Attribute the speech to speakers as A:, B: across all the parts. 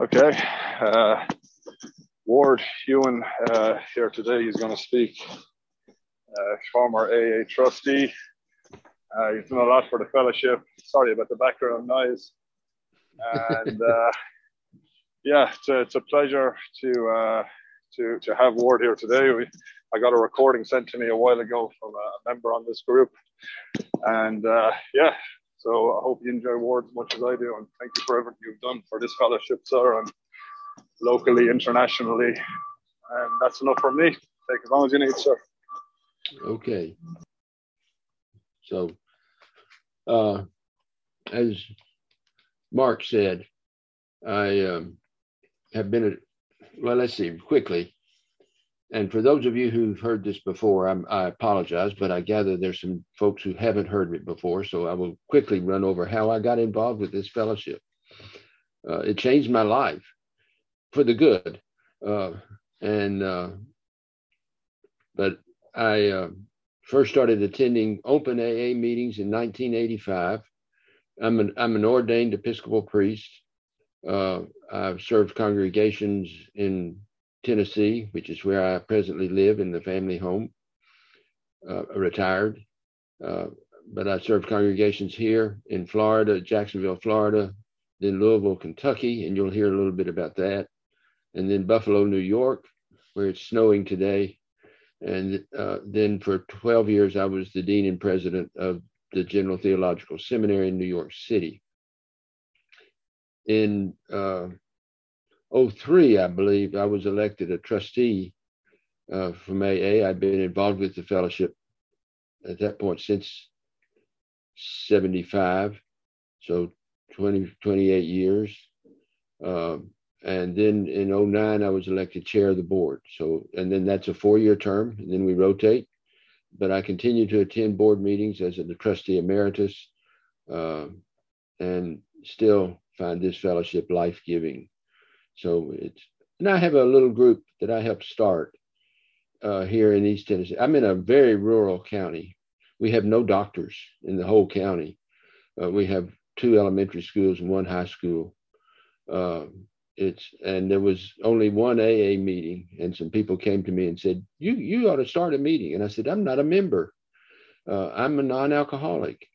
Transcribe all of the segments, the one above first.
A: Okay. Uh, Ward Ewing uh, here today. He's going to speak. Uh, former AA trustee. Uh, he's done a lot for the fellowship. Sorry about the background noise. And uh, yeah, it's a, it's a, pleasure to uh, to to have Ward here today. We, I got a recording sent to me a while ago from a member on this group, and yeah, so I hope you enjoy Ward as much as I do, and thank you for everything you've done for this fellowship, sir, and locally, internationally. And that's enough from me. Take as long as you need, sir.
B: Okay. So, uh, as Mark said, I um, have been, a, well, let's see, quickly. And for those of you who've heard this before, I'm, i apologize, but I gather there's some folks who haven't heard it before. So I will quickly run over how I got involved with this fellowship. Uh, it changed my life for the good. Uh, and, uh, but I uh, first started attending open AA meetings in 1985. I'm an, I'm an ordained Episcopal priest. Uh, I've served congregations in Tennessee, which is where I presently live in the family home, uh, retired. Uh, but I served congregations here in Florida, Jacksonville, Florida, then Louisville, Kentucky, and you'll hear a little bit about that. And then Buffalo, New York, where it's snowing today. And uh, then for 12 years, I was the dean and president of the General Theological Seminary in New York City. In uh, 03, I believe, I was elected a trustee uh, from AA. I'd been involved with the fellowship at that point since 75, so 20, 28 years. Um, and then in 09, I was elected chair of the board. So, and then that's a four year term, and then we rotate. But I continue to attend board meetings as a trustee emeritus uh, and still find this fellowship life giving. So it's, and I have a little group that I helped start uh, here in East Tennessee. I'm in a very rural county. We have no doctors in the whole county. Uh, we have two elementary schools and one high school. Uh, it's and there was only one AA meeting, and some people came to me and said, "You you ought to start a meeting." And I said, "I'm not a member. Uh, I'm a non-alcoholic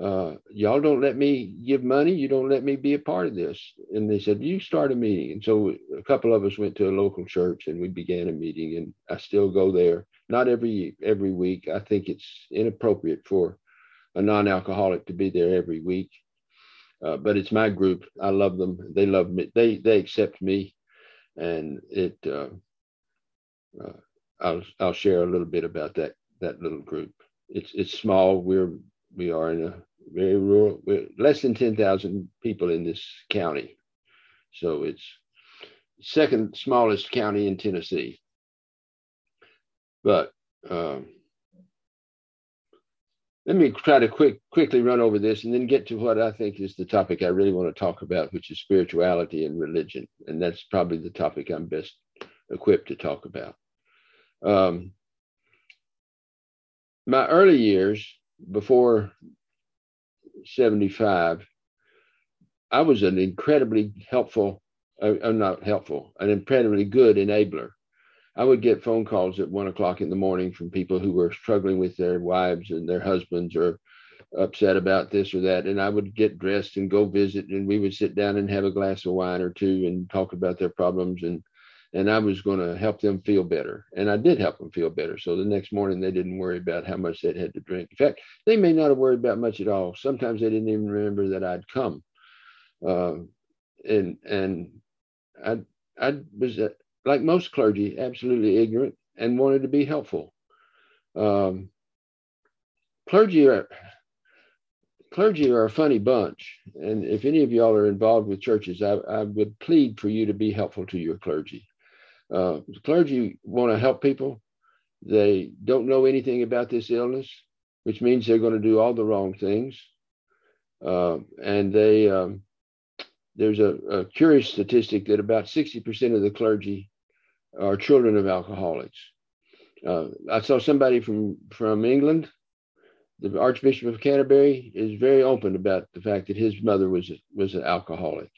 B: uh, y'all don't let me give money. You don't let me be a part of this. And they said, you start a meeting. And so a couple of us went to a local church and we began a meeting and I still go there. Not every, every week. I think it's inappropriate for a non-alcoholic to be there every week. Uh, but it's my group. I love them. They love me. They, they accept me and it, uh, uh I'll, I'll share a little bit about that, that little group. It's, it's small. We're, we are in a very rural, less than 10,000 people in this county. So it's second smallest county in Tennessee. But um, let me try to quick quickly run over this and then get to what I think is the topic I really want to talk about, which is spirituality and religion. And that's probably the topic I'm best equipped to talk about. Um, my early years before 75, I was an incredibly helpful, uh, uh, not helpful, an incredibly good enabler. I would get phone calls at one o'clock in the morning from people who were struggling with their wives and their husbands or upset about this or that. And I would get dressed and go visit, and we would sit down and have a glass of wine or two and talk about their problems. And and I was going to help them feel better. And I did help them feel better. So the next morning, they didn't worry about how much they'd had to drink. In fact, they may not have worried about much at all. Sometimes they didn't even remember that I'd come. Uh, and and I I was uh, like most clergy, absolutely ignorant and wanted to be helpful. Um, clergy are clergy are a funny bunch, and if any of y'all are involved with churches, I, I would plead for you to be helpful to your clergy. Uh, the clergy want to help people. They don't know anything about this illness, which means they're going to do all the wrong things. Uh, and they, um, there's a, a, curious statistic that about 60% of the clergy are children of alcoholics. Uh, I saw somebody from, from England. The Archbishop of Canterbury is very open about the fact that his mother was was an alcoholic.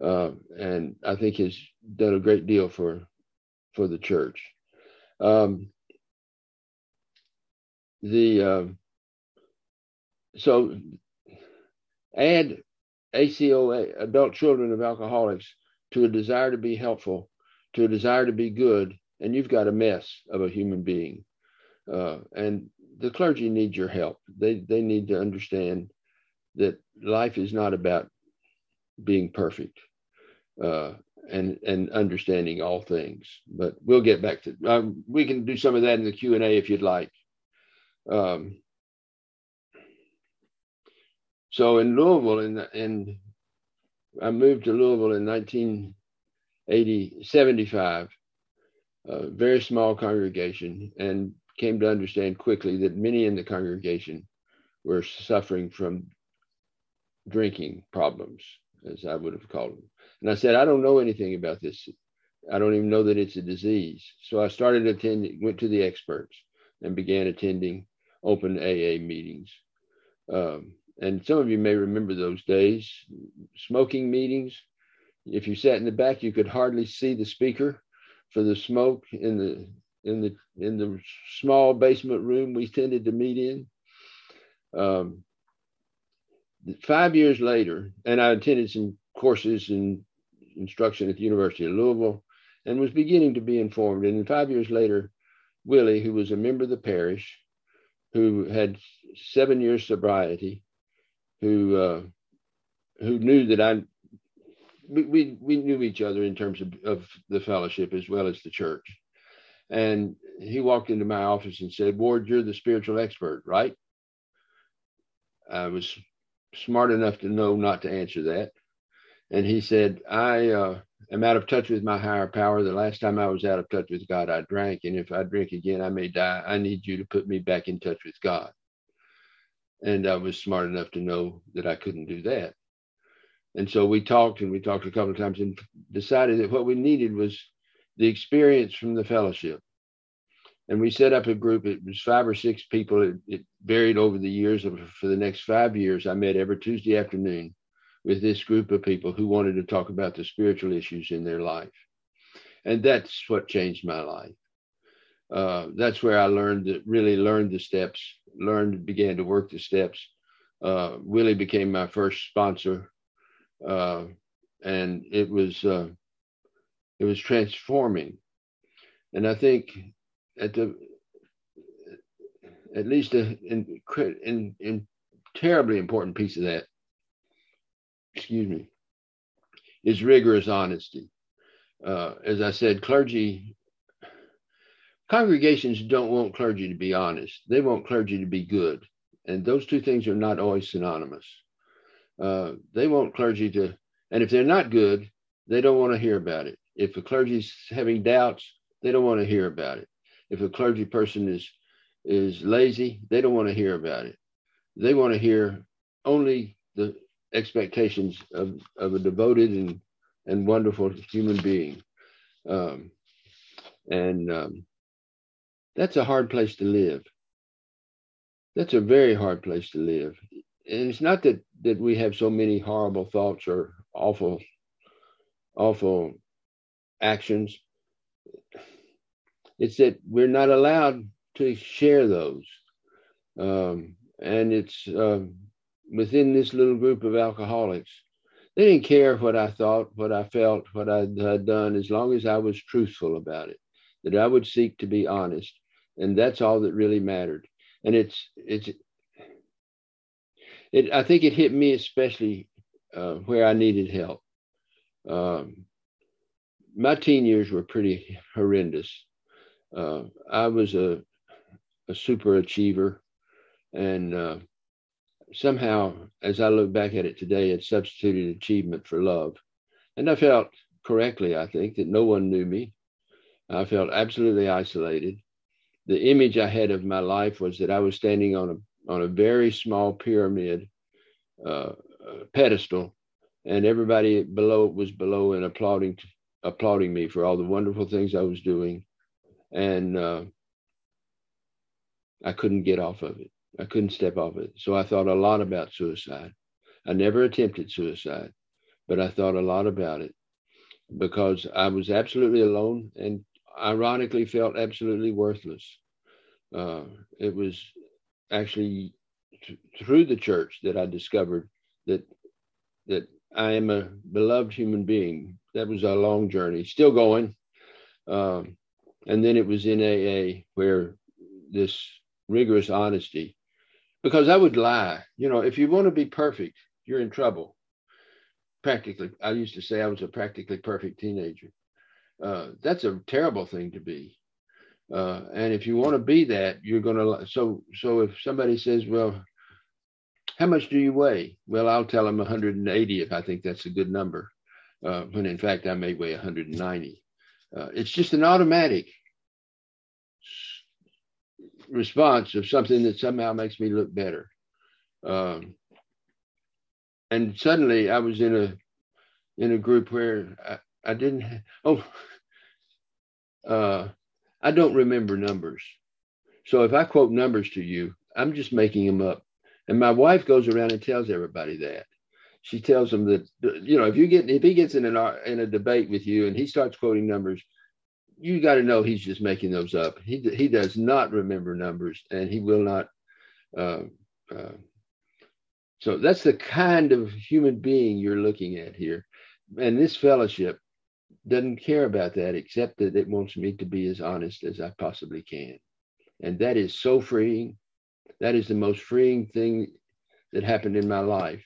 B: uh, and I think has done a great deal for for the church. Um, the uh, so add ACOA, adult children of alcoholics, to a desire to be helpful, to a desire to be good, and you've got a mess of a human being. Uh, and the clergy need your help. They they need to understand that life is not about being perfect uh, and and understanding all things. But we'll get back to um, we can do some of that in the Q and A if you'd like. Um, so in Louisville, in in I moved to Louisville in 1980, 75, a very small congregation, and came to understand quickly that many in the congregation were suffering from drinking problems, as I would have called them. And I said, I don't know anything about this. I don't even know that it's a disease. So I started attending, went to the experts and began attending open AA meetings. Um, and some of you may remember those days, smoking meetings. If you sat in the back, you could hardly see the speaker for the smoke in the in the in the small basement room we tended to meet in. Um, five years later, and I attended some courses in instruction at the University of Louisville, and was beginning to be informed. And five years later, Willie, who was a member of the parish, who had seven years sobriety, who uh, who knew that I we we knew each other in terms of, of the fellowship as well as the church. And he walked into my office and said, Ward, you're the spiritual expert, right? I was smart enough to know not to answer that. And he said, I uh, am out of touch with my higher power. The last time I was out of touch with God, I drank. And if I drink again, I may die. I need you to put me back in touch with God. And I was smart enough to know that I couldn't do that. And so we talked and we talked a couple of times and decided that what we needed was the experience from the fellowship. And we set up a group. It was five or six people. It, it varied over the years. For the next five years, I met every Tuesday afternoon with this group of people who wanted to talk about the spiritual issues in their life. And that's what changed my life. Uh, that's where I learned really learned the steps, learned, began to work the steps. Uh, Willie became my first sponsor. Uh, and it was uh, it was transforming. And I think at the at least a in, in, in terribly important piece of that, excuse me, is rigorous honesty. Uh, as I said, clergy congregations don't want clergy to be honest. They want clergy to be good, and those two things are not always synonymous. Uh, they want clergy to, and if they're not good, they don't want to hear about it. If a clergy's having doubts, they don't want to hear about it. If a clergy person is is lazy, they don't want to hear about it. They want to hear only the expectations of, of a devoted and, and wonderful human being. Um, and um, that's a hard place to live. That's a very hard place to live. And it's not that, that we have so many horrible thoughts or awful, awful actions. It's that we're not allowed to share those. Um, and it's uh, within this little group of alcoholics. They didn't care what I thought, what I felt, what I had done, as long as I was truthful about it, that I would seek to be honest. And that's all that really mattered. And it's, it's, it, I think it hit me especially uh, where I needed help. Um, my teen years were pretty horrendous. Uh, I was a, a super achiever, and uh, somehow, as I look back at it today, it substituted achievement for love. And I felt correctly, I think, that no one knew me. I felt absolutely isolated. The image I had of my life was that I was standing on a on a very small pyramid uh, pedestal, and everybody below was below and applauding applauding me for all the wonderful things I was doing, and uh, I couldn't get off of it. I couldn't step off it. So I thought a lot about suicide. I never attempted suicide, but I thought a lot about it because I was absolutely alone and ironically felt absolutely worthless. Uh, it was actually th- through the church that I discovered that that I am a beloved human being. That was a long journey, still going. Um, and then it was in AA where this rigorous honesty, because I would lie. You know, if you want to be perfect, you're in trouble. Practically, I used to say I was a practically perfect teenager. Uh, that's a terrible thing to be. Uh, and if you want to be that, you're going to. So, so if somebody says, "Well, how much do you weigh?" Well, I'll tell them 180 if I think that's a good number. Uh, when in fact I may weigh 190. Uh, it's just an automatic response of something that somehow makes me look better. Um, and suddenly I was in a in a group where I, I didn't. Oh, uh, I don't remember numbers. So if I quote numbers to you, I'm just making them up. And my wife goes around and tells everybody that. She tells them that you know if you get if he gets in an in a debate with you and he starts quoting numbers, you got to know he's just making those up. He he does not remember numbers, and he will not. Uh, uh, so that's the kind of human being you're looking at here, and this fellowship doesn't care about that except that it wants me to be as honest as I possibly can, and that is so freeing. That is the most freeing thing that happened in my life,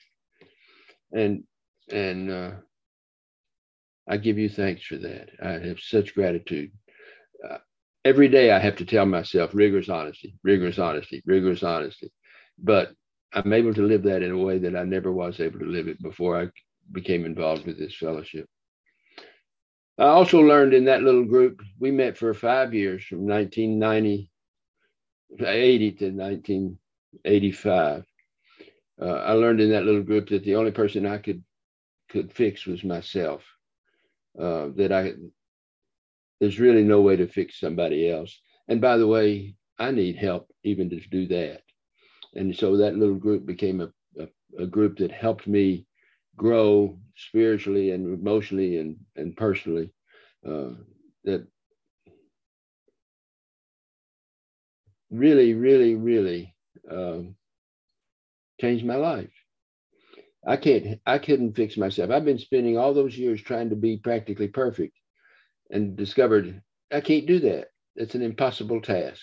B: and and uh, I give you thanks for that. I have such gratitude. Uh, every day I have to tell myself rigorous honesty, rigorous honesty, rigorous honesty. But I'm able to live that in a way that I never was able to live it before I became involved with this fellowship. I also learned in that little group, we met for five years from 1990, 80 to 1985. Uh, I learned in that little group that the only person I could could fix was myself uh, that I there's really no way to fix somebody else. And by the way, I need help even to do that. And so that little group became a, a, a group that helped me grow spiritually and emotionally and, and personally. Uh, that really, really, really um, changed my life. I can't, I couldn't fix myself. I've been spending all those years trying to be practically perfect and discovered I can't do that. It's an impossible task.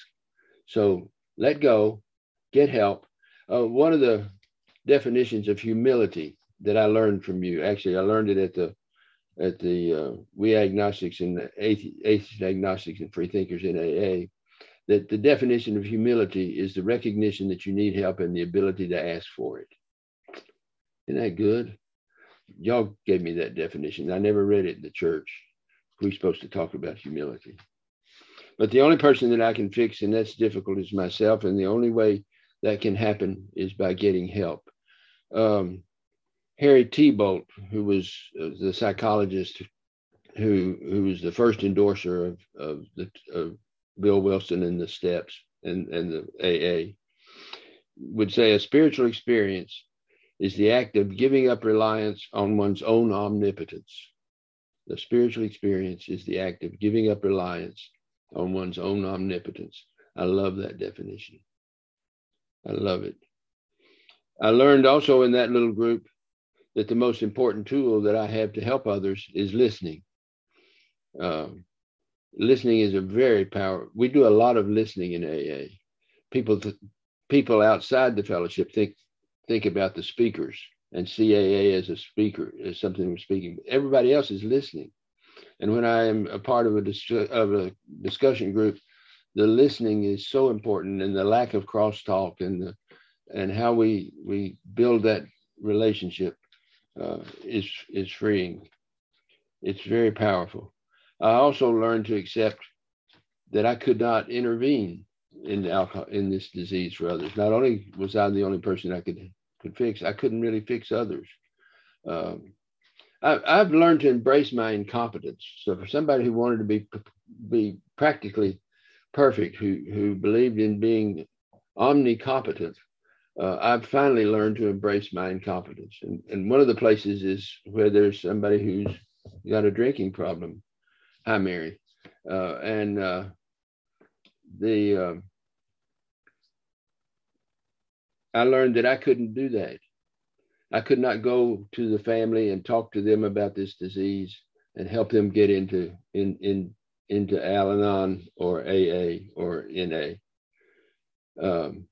B: So let go, get help. Uh, one of the definitions of humility that I learned from you, actually, I learned it at the at the uh, we agnostics and atheist agnostics and free thinkers in AA, that the definition of humility is the recognition that you need help and the ability to ask for it. Isn't that good? Y'all gave me that definition. I never read it in the church. We're supposed to talk about humility. But the only person that I can fix, and that's difficult, is myself. And the only way that can happen is by getting help. Um, Harry Tiebout, who was uh, the psychologist who who was the first endorser of, of, the, of Bill Wilson and the steps and, and the AA, would say a spiritual experience is the act of giving up reliance on one's own omnipotence. The spiritual experience is the act of giving up reliance on one's own omnipotence. I love that definition. I love it. I learned also in that little group that the most important tool that I have to help others is listening. Um, listening is a very powerful. We do a lot of listening in AA. People, th- people outside the fellowship think think about the speakers and CAA as a speaker, as something we're speaking. Everybody else is listening. And when I am a part of a, dis- of a discussion group, the listening is so important and the lack of crosstalk and the, and how we, we build that relationship uh, is, is freeing. It's very powerful. I also learned to accept that I could not intervene in alcohol in this disease for others. Not only was I the only person I could could fix. I couldn't really fix others. Um, I, I've learned to embrace my incompetence. So for somebody who wanted to be be practically perfect, who who believed in being omnicompetent, uh, I've finally learned to embrace my incompetence. And, and one of the places is where there's somebody who's got a drinking problem. Hi, Mary. Uh, and uh, the uh, I learned that I couldn't do that. I could not go to the family and talk to them about this disease and help them get into in in into Al-Anon or AA or NA. Um,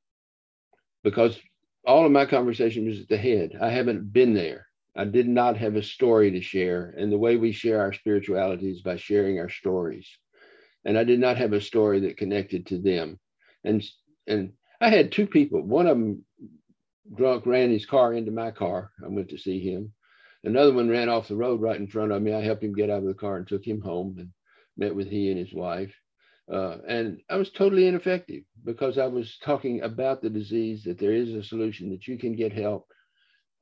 B: because all of my conversation was at the head. I haven't been there. I did not have a story to share. And the way we share our spirituality is by sharing our stories. And I did not have a story that connected to them. And and I had two people. One of them drunk ran his car into my car. I went to see him. Another one ran off the road right in front of me. I helped him get out of the car and took him home and met with he and his wife. Uh, and I was totally ineffective because I was talking about the disease, that there is a solution, that you can get help.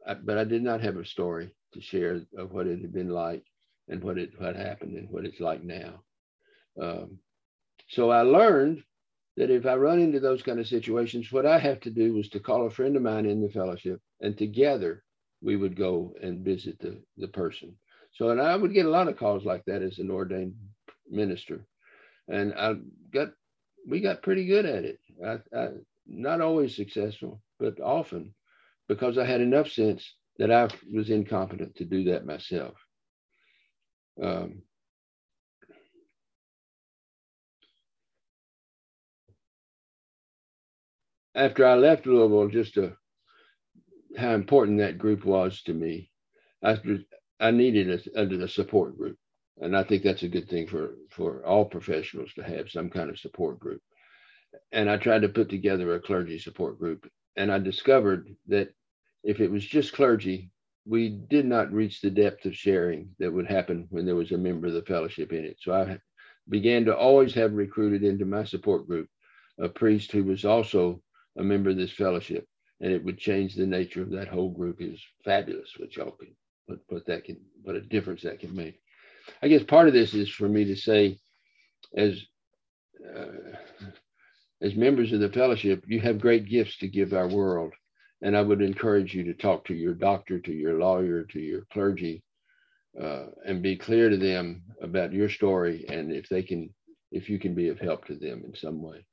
B: I, but I did not have a story to share of what it had been like and what it what happened and what it's like now. Um, so I learned that if I run into those kind of situations, what I have to do was to call a friend of mine in the fellowship, and together we would go and visit the, the person. So, and I would get a lot of calls like that as an ordained minister and I got we got pretty good at it. I, I, not always successful, but often because I had enough sense that I was incompetent to do that myself. Um, after I left Louisville, just to, how important that group was to me, I, I needed a, a support group and I think that's a good thing for for all professionals to have some kind of support group. And I tried to put together a clergy support group, and I discovered that if it was just clergy, we did not reach the depth of sharing that would happen when there was a member of the fellowship in it. So I began to always have recruited into my support group a priest who was also a member of this fellowship, and it would change the nature of that whole group. Was fabulous what y'all can what, what that can what a difference that can make. I guess part of this is for me to say, as uh, as members of the fellowship, you have great gifts to give our world, and I would encourage you to talk to your doctor, to your lawyer, to your clergy, uh, and be clear to them about your story, and if they can, if you can be of help to them in some way.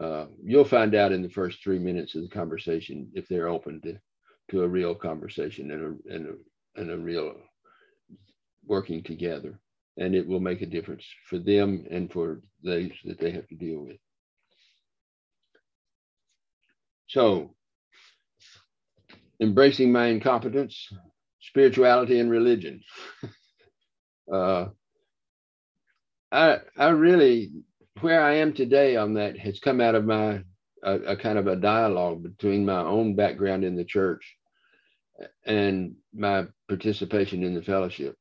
B: Uh, you'll find out in the first three minutes of the conversation if they're open to, to a real conversation and a, and a, and a real working together and it will make a difference for them and for those that they have to deal with. So, embracing my incompetence, spirituality, and religion. uh, I I really where I am today on that has come out of my a, a, kind of a dialogue between my own background in the church and my participation in the fellowship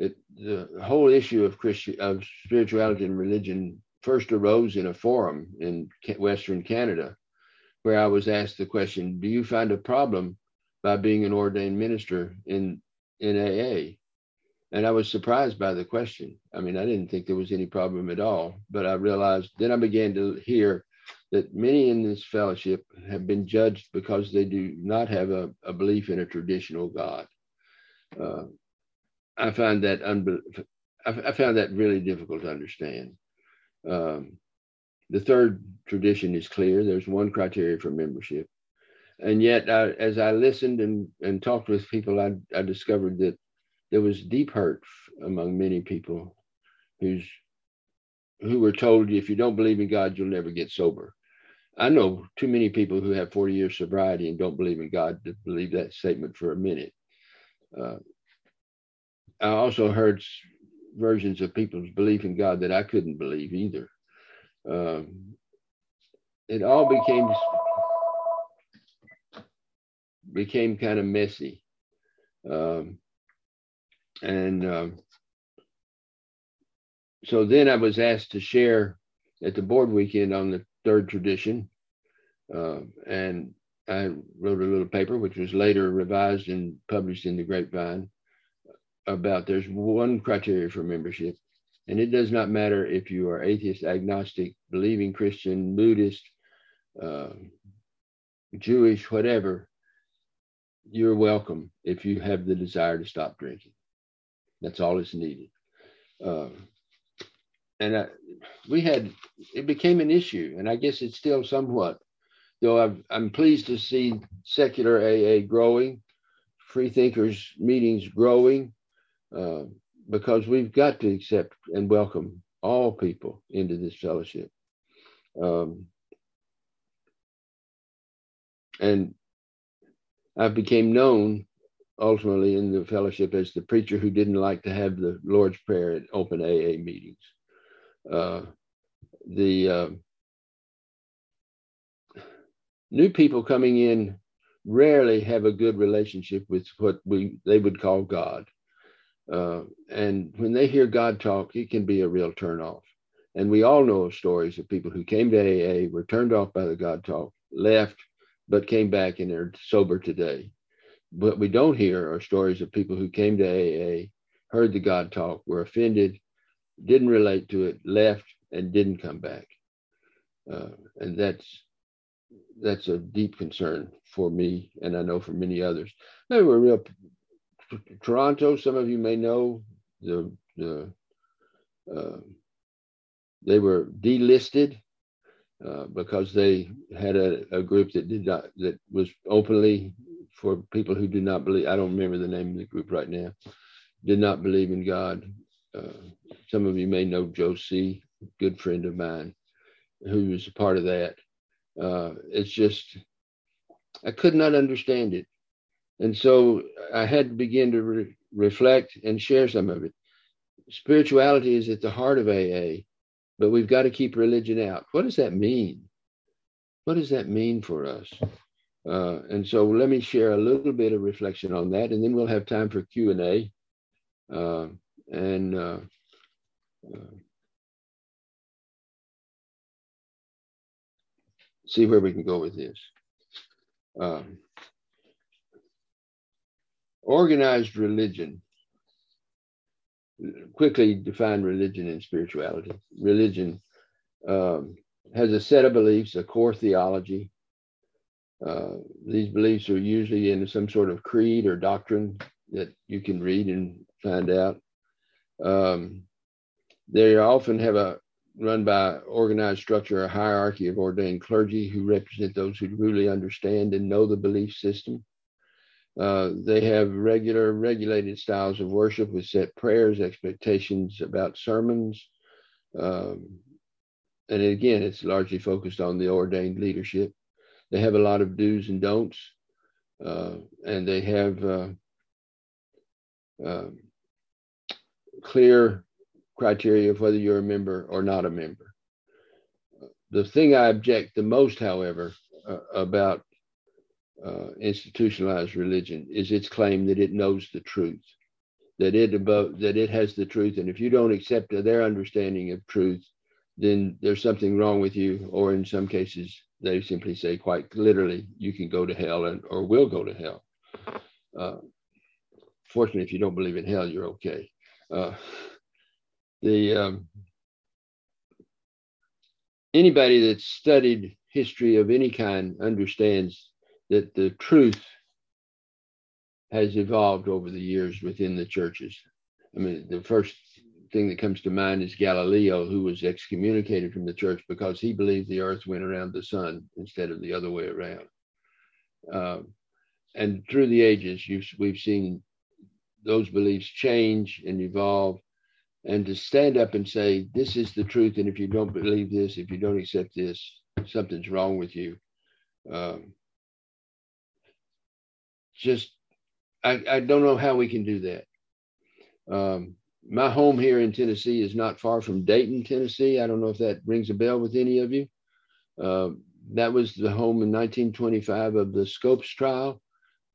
B: it, the whole issue of Christian of spirituality and religion first arose in a forum in Western Canada, where I was asked the question, "Do you find a problem by being an ordained minister in in AA?" And I was surprised by the question. I mean, I didn't think there was any problem at all, but I realized then I began to hear that many in this fellowship have been judged because they do not have a, a belief in a traditional God. Uh, I find that unbe- I, found that really difficult to understand. Um, the third tradition is clear. There's one criteria for membership, and yet, I, as I listened and, and talked with people, I, I discovered that there was deep hurt among many people who's who were told if you don't believe in God, you'll never get sober. I know too many people who have 40 years of sobriety and don't believe in God to believe that statement for a minute. Uh, I also heard versions of people's belief in God that I couldn't believe either. Um, it all became became kind of messy, um, and um, so then I was asked to share at the board weekend on the third tradition, uh, and I wrote a little paper which was later revised and published in the Grapevine about there's one criteria for membership, and it does not matter if you are atheist, agnostic, believing Christian, Buddhist, uh, Jewish, whatever, you're welcome if you have the desire to stop drinking. That's all that's needed. Uh, and I, we had, it became an issue, and I guess it's still somewhat, though i am pleased to see secular AA growing, free thinkers meetings growing, uh, because we've got to accept and welcome all people into this fellowship. Um, and I became known ultimately in the fellowship as the preacher who didn't like to have the Lord's Prayer at open AA meetings. Uh, the uh, new people coming in rarely have a good relationship with what we they would call God. Uh, and when they hear God talk, it can be a real turnoff. And we all know of stories of people who came to AA, were turned off by the God talk, left, but came back and they're sober today. What we don't hear are stories of people who came to AA, heard the God talk, were offended, didn't relate to it, left, and didn't come back. Uh, and that's that's a deep concern for me, and I know for many others. They were real. Toronto, some of you may know the the uh, they were delisted uh, because they had a, a, group that did not that was openly for people who do not believe. I don't remember the name of the group right now. Did not believe in God. Uh, some of you may know Joe C, good friend of mine, who was a part of that. Uh, it's just I could not understand it, and so I had to begin to re- reflect and share some of it. Spirituality is at the heart of AA but we've got to keep religion out. What does that mean? What does that mean for us? Uh, and so let me share a little bit of reflection on that, and then we'll have time for Q and A. Uh, and uh, uh see where we can go with this. Um, organized religion quickly define religion and spirituality. Religion um, has a set of beliefs, a core theology. Uh, these beliefs are usually in some sort of creed or doctrine that you can read and find out. Um, they often have a run by organized structure, a hierarchy of ordained clergy who represent those who really understand and know the belief system. Uh, they have regular, regulated styles of worship with set prayers, expectations about sermons. Um, and again, it's largely focused on the ordained leadership. They have a lot of do's and don'ts, uh, and they have uh, um, clear criteria of whether you're a member or not a member. The thing I object the most, however, uh, about uh, institutionalized religion is its claim that it knows the truth, that it above that it has the truth, and if you don't accept their understanding of truth, then there's something wrong with you, or in some cases they simply say quite literally, you can go to hell and or will go to hell. Uh, fortunately, if you don't believe in hell, you're okay. Uh, the um, anybody that's studied history of any kind understands that the truth has evolved over the years within the churches. I mean, the first thing that comes to mind is Galileo, who was excommunicated from the church because he believed the earth went around the sun instead of the other way around. Uh, and through the ages, we've seen those beliefs change and evolve. And to stand up and say, this is the truth, and if you don't believe this, if you don't accept this, something's wrong with you. Um, just I, I don't know how we can do that. Um, my home here in Tennessee is not far from Dayton, Tennessee. I don't know if that rings a bell with any of you. Uh, that was the home in 1925 of the Scopes trial,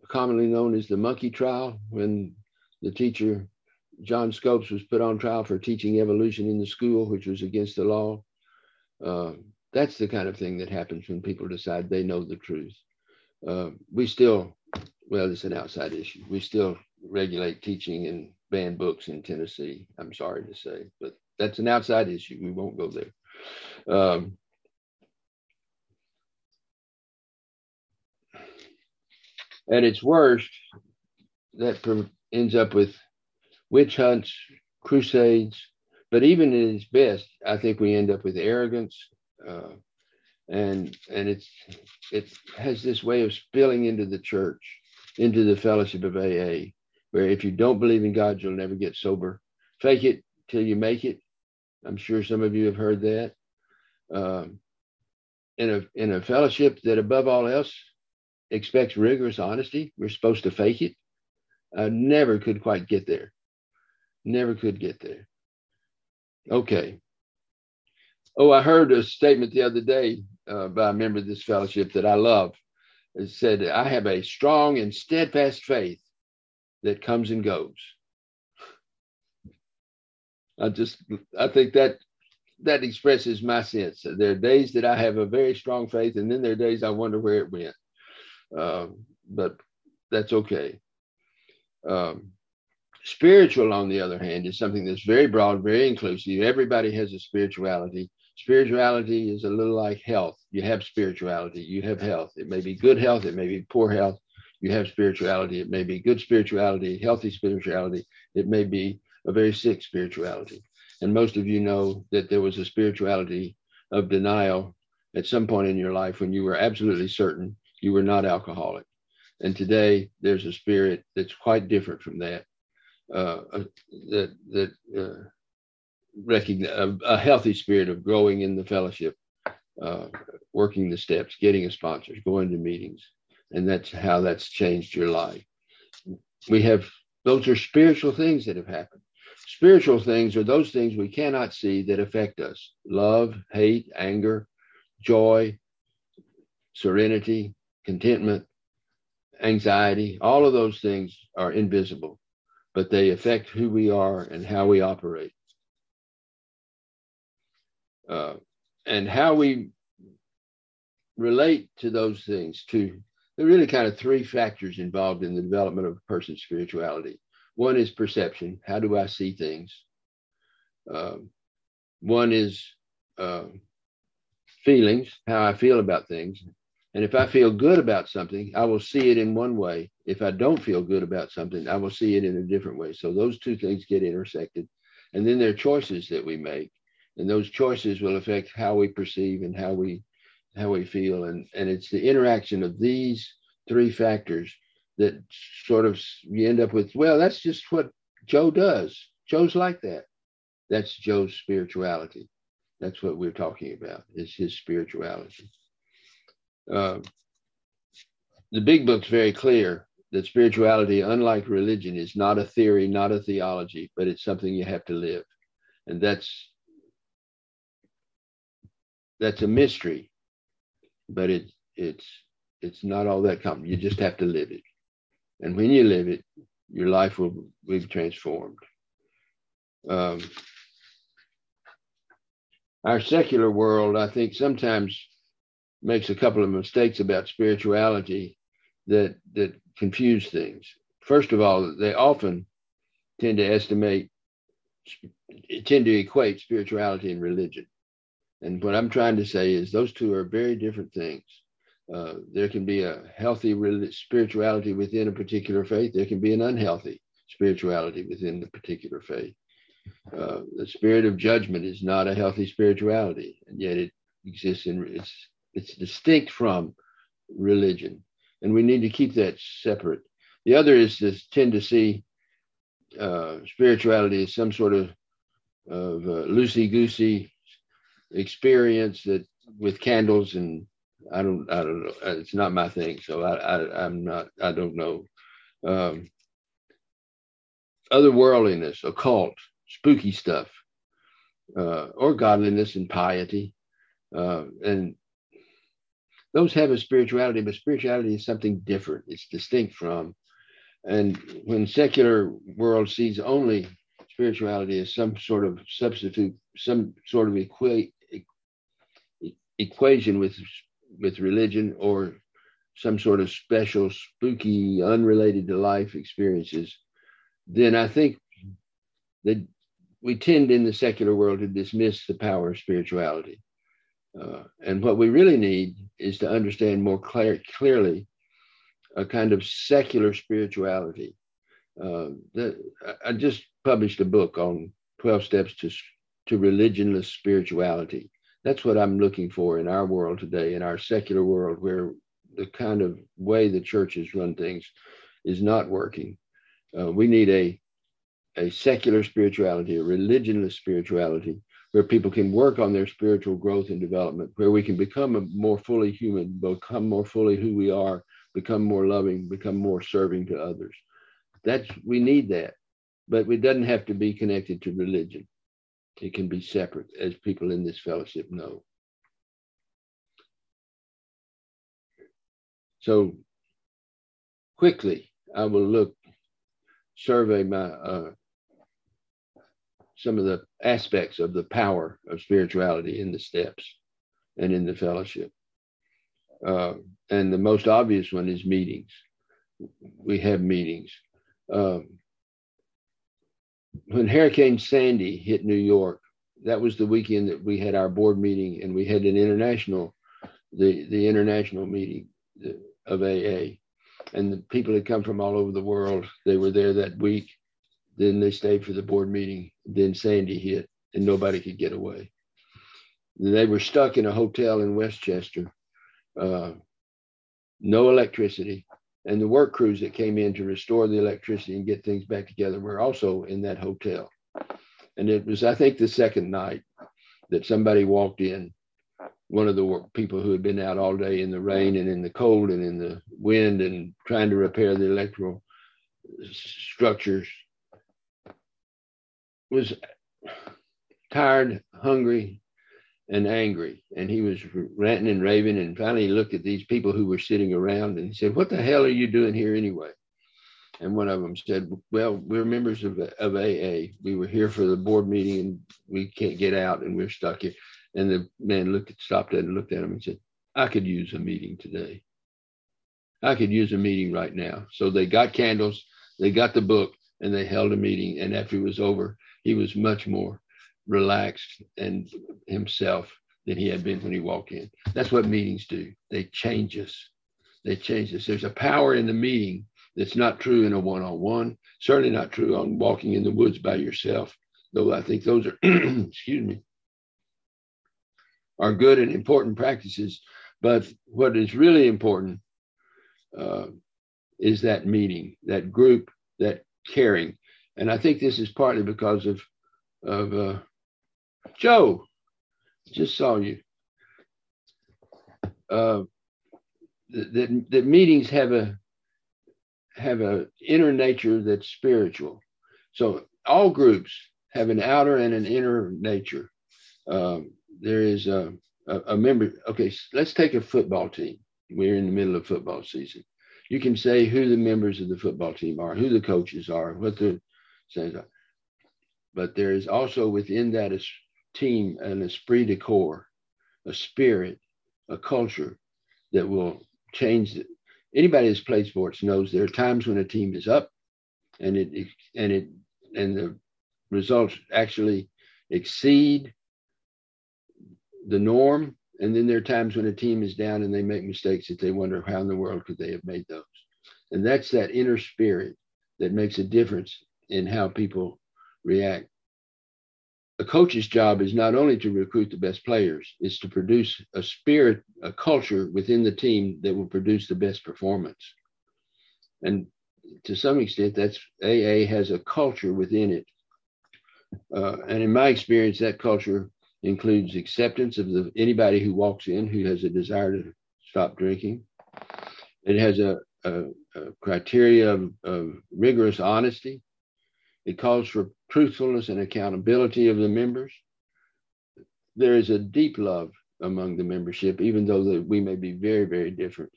B: commonly known as the monkey trial, when the teacher, John Scopes, was put on trial for teaching evolution in the school, which was against the law. Uh, that's the kind of thing that happens when people decide they know the truth. Uh, we still well, it's an outside issue. We still regulate teaching and ban books in Tennessee. I'm sorry to say, but that's an outside issue. We won't go there. Um, At its worst, that ends up with witch hunts, crusades, but even in its best, I think we end up with arrogance, uh, and and it's it has this way of spilling into the church, into the fellowship of AA, where if you don't believe in God, you'll never get sober. Fake it till you make it. I'm sure some of you have heard that. Um, in a in a fellowship that above all else expects rigorous honesty, we're supposed to fake it. I never could quite get there. Never could get there. Okay. Oh, I heard a statement the other day uh, by a member of this fellowship that I love. It said, I have a strong and steadfast faith that comes and goes. I just, I think that that expresses my sense. There are days that I have a very strong faith, and then there are days I wonder where it went. Uh, but that's okay. Um, spiritual, on the other hand, is something that's very broad, very inclusive. Everybody has a spirituality. Spirituality is a little like health. You have spirituality, you have health. It may be good health, it may be poor health. You have spirituality. It may be good spirituality, healthy spirituality. It may be a very sick spirituality. And most of you know that there was a spirituality of denial at some point in your life when you were absolutely certain you were not alcoholic. And today there's a spirit that's quite different from that. Uh, that that uh, recognize a, a, healthy spirit of growing in the fellowship, uh, working the steps, getting a sponsor, going to meetings, and that's how that's changed your life. We have those are spiritual things that have happened. Spiritual things are those things we cannot see that affect us love, hate, anger, joy, serenity, contentment, anxiety. All of those things are invisible, but they affect who we are and how we operate. Uh, and how we relate to those things, too. There are really kind of three factors involved in the development of a person's spirituality one is perception. How do I see things? Um, one is uh, feelings, how I feel about things. And if I feel good about something, I will see it in one way. If I don't feel good about something, I will see it in a different way. So those two things get intersected. And then there are choices that we make. And those choices will affect how we perceive and how we how we feel. And, and it's the interaction of these three factors that sort of you end up with, well, that's just what Joe does. Joe's like that. That's Joe's spirituality. That's what we're talking about, is his spirituality. Uh, the big book's very clear that spirituality, unlike religion, is not a theory, not a theology, but it's something you have to live. And that's that's a mystery, but it's it's it's not all that common. You just have to live it. And when you live it, your life will be transformed. Um, our secular world, I think, sometimes makes a couple of mistakes about spirituality that that confuse things. First of all, they often tend to estimate, tend to equate spirituality and religion. And what I'm trying to say is those two are very different things. Uh, there can be a healthy spirituality within a particular faith. There can be an unhealthy spirituality within the particular faith. Uh, the spirit of judgment is not a healthy spirituality, and yet it exists in it's it's distinct from religion, and we need to keep that separate. The other is to tend to see uh, spirituality as some sort of of uh, loosey goosey experience that with candles and I don't, I don't know. Uh, it's not my thing, so I, I am not, I don't know. Um, otherworldliness, occult, spooky stuff, uh, or godliness and piety, uh, and those have a spirituality, but spirituality is something different. It's distinct from, and when secular world sees only spirituality as some sort of substitute, some sort of equa- equation with with religion or some sort of special, spooky, unrelated to life experiences, then I think that we tend in the secular world to dismiss the power of spirituality. Uh, and what we really need is to understand more clear, clearly a kind of secular spirituality. Uh, that, I just published a book on 12 steps to, to religionless spirituality. That's what I'm looking for in our world today, in our secular world, where the kind of way the churches run things is not working. Uh, we need a a secular spirituality, a religionless spirituality, where people can work on their spiritual growth and development, where we can become more fully human, become more fully who we are, become more loving, become more serving to others. That's we need that, but it doesn't have to be connected to religion. It can be separate, as people in this fellowship know. So quickly, I will look, survey my uh, some of the aspects of the power of spirituality in the steps and in the fellowship. Uh, and the most obvious one is meetings. We have meetings. Um, when Hurricane Sandy hit New York, that was the weekend that we had our board meeting, and we had an international, the the international meeting of AA, and the people had come from all over the world. They were there that week. Then they stayed for the board meeting. Then Sandy hit, and nobody could get away. They were stuck in a hotel in Westchester, uh, no electricity, and the work crews that came in to restore the electricity and get things back together were also in that hotel. And it was, I think, the second night that somebody walked in, one of the people who had been out all day in the rain and in the cold and in the wind and trying to repair the electrical structures, was tired, hungry, and angry. And he was ranting and raving. And finally, he looked at these people who were sitting around and he said, What the hell are you doing here anyway? And one of them said, Well, we're members of, of AA. We were here for the board meeting and we can't get out and we're stuck here. And the man looked at, stopped at and looked at him and said, I could use a meeting today. I could use a meeting right now. So they got candles, they got the book, and they held a meeting. And after it was over, he was much more relaxed and himself than he had been when he walked in. That's what meetings do. They change us. They change us. There's a power in the meeting that's not true in a one-on-one. Certainly not true on walking in the woods by yourself. Though I think those are, excuse me, are good and important practices. But what is really important uh, is that meeting, that group, that caring. And I think this is partly because of of uh, Joe, just saw you. Uh, that, that meetings have a have a inner nature that's spiritual. So all groups have an outer and an inner nature. Um, there is a, a, a, member. Okay, let's take a football team. We're in the middle of football season. You can say who the members of the football team are, who the coaches are, what the sayings are. But there is also within that team an esprit de corps, a spirit, a culture that will change it. Anybody that's played sports knows there are times when a team is up and it and it and the results actually exceed the norm. And then there are times when a team is down and they make mistakes that they wonder how in the world could they have made those. And that's that inner spirit that makes a difference in how people react a coach's job is not only to recruit the best players, it's to produce a spirit, a culture within the team that will produce the best performance. And to some extent, that's AA has a culture within it. Uh, and in my experience, that culture includes acceptance of the anybody who walks in who has a desire to stop drinking. It has a, a, a criteria of, of rigorous honesty. It calls for truthfulness and accountability of the members. There is a deep love among the membership, even though we may be very, very different.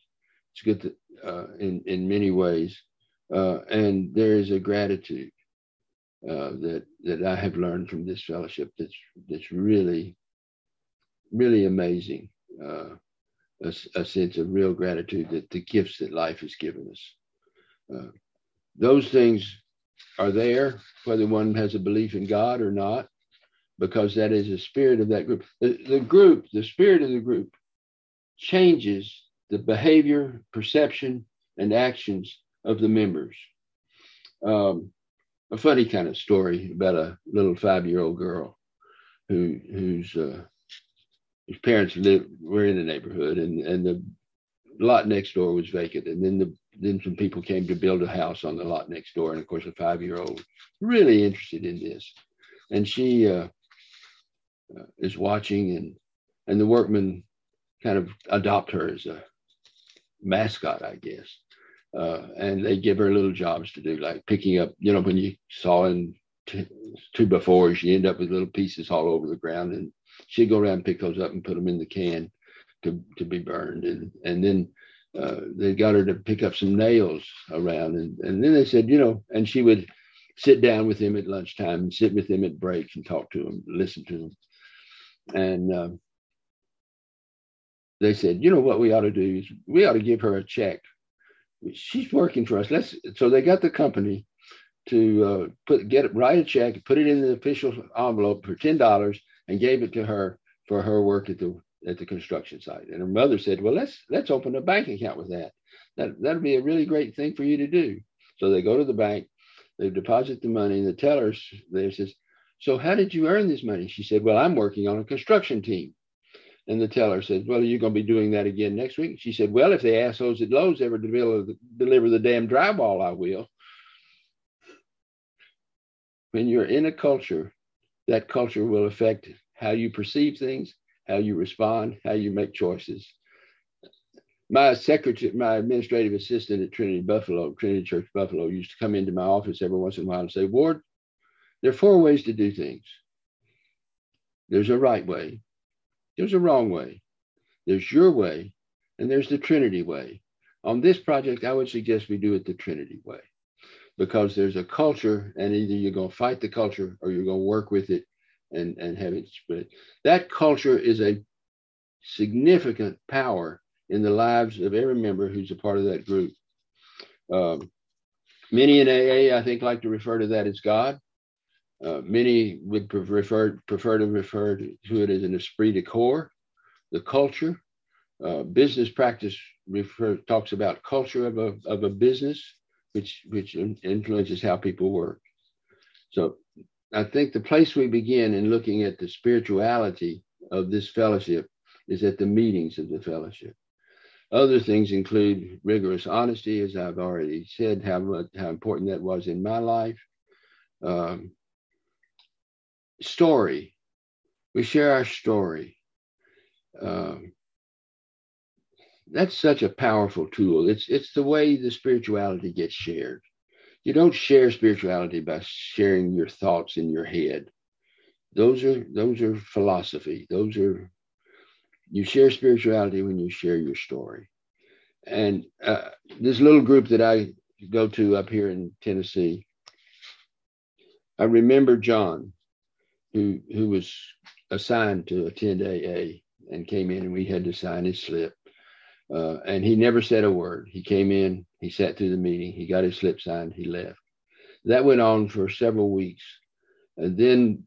B: It's good to, uh, in in many ways, uh, and there is a gratitude uh, that that I have learned from this fellowship. That's that's really, really amazing. Uh, a, a, sense of real gratitude that the gifts that life has given us. Uh, those things are there, whether one has a belief in God or not, because that is the spirit of that group. The, the group, the spirit of the group changes the behavior, perception, and actions of the members. Um, a funny kind of story about a little five-year-old girl who whose uh, whose parents lived were in the neighborhood, and and the lot next door was vacant, and then the then some people came to build a house on the lot next door, and of course a five-year-old really interested in this, and she uh, uh, is watching, and and the workmen kind of adopt her as a mascot, I guess. Uh, and they give her little jobs to do, like picking up, you know, when you saw in t- two before, she end up with little pieces all over the ground, and she'd go around and pick those up and put them in the can to to be burned, and and then uh, they got her to pick up some nails around, and and then they said, you know, and she would sit down with him at lunchtime and sit with him at breaks and talk to him, listen to him, and. Uh, they said, you know what we ought to do is we ought to give her a check she's working for us. Let's so they got the company to uh, put get it write a check, put it in the official envelope for ten dollars, and gave it to her for her work at the at the construction site. And her mother said, "Well, let's let's open a bank account with that. That that'll be a really great thing for you to do." So they go to the bank, they deposit the money, and the teller there says, "So how did you earn this money?" She said, "Well, I'm working on a construction team." And the teller said, Well, are you going to be doing that again next week? She said, Well, if the assholes at Lowe's ever deliver, deliver the damn drywall, I will. When you're in a culture, that culture will affect how you perceive things, how you respond, how you make choices. My secretary, my administrative assistant at Trinity Buffalo, Trinity Church Buffalo, used to come into my office every once in a while and say, Ward, there are four ways to do things. There's a right way, there's a wrong way. There's your way, and there's the Trinity way. On this project, I would suggest we do it the Trinity way because there's a culture, and either you're going to fight the culture or you're going to work with it and, and have it spread. That culture is a significant power in the lives of every member who's a part of that group. Um, many in AA, I think, like to refer to that as God. Uh, many would prefer, prefer to refer to it as an esprit de corps, the culture. Uh, business practice refer, talks about culture of a, of a business, which, which influences how people work. So I think the place we begin in looking at the spirituality of this fellowship is at the meetings of the fellowship. Other things include rigorous honesty, as I've already said, how, how important that was in my life. Um, story. We share our story. Um, that's such a powerful tool. It's it's the way the spirituality gets shared. You don't share spirituality by sharing your thoughts in your head. Those are those are philosophy. Those are you share spirituality when you share your story. And uh, this little group that I go to up here in Tennessee, I remember John who who was assigned to attend AA and came in and we had to sign his slip. Uh, and he never said a word. He came in, he sat through the meeting, he got his slip signed, he left. That went on for several weeks. And then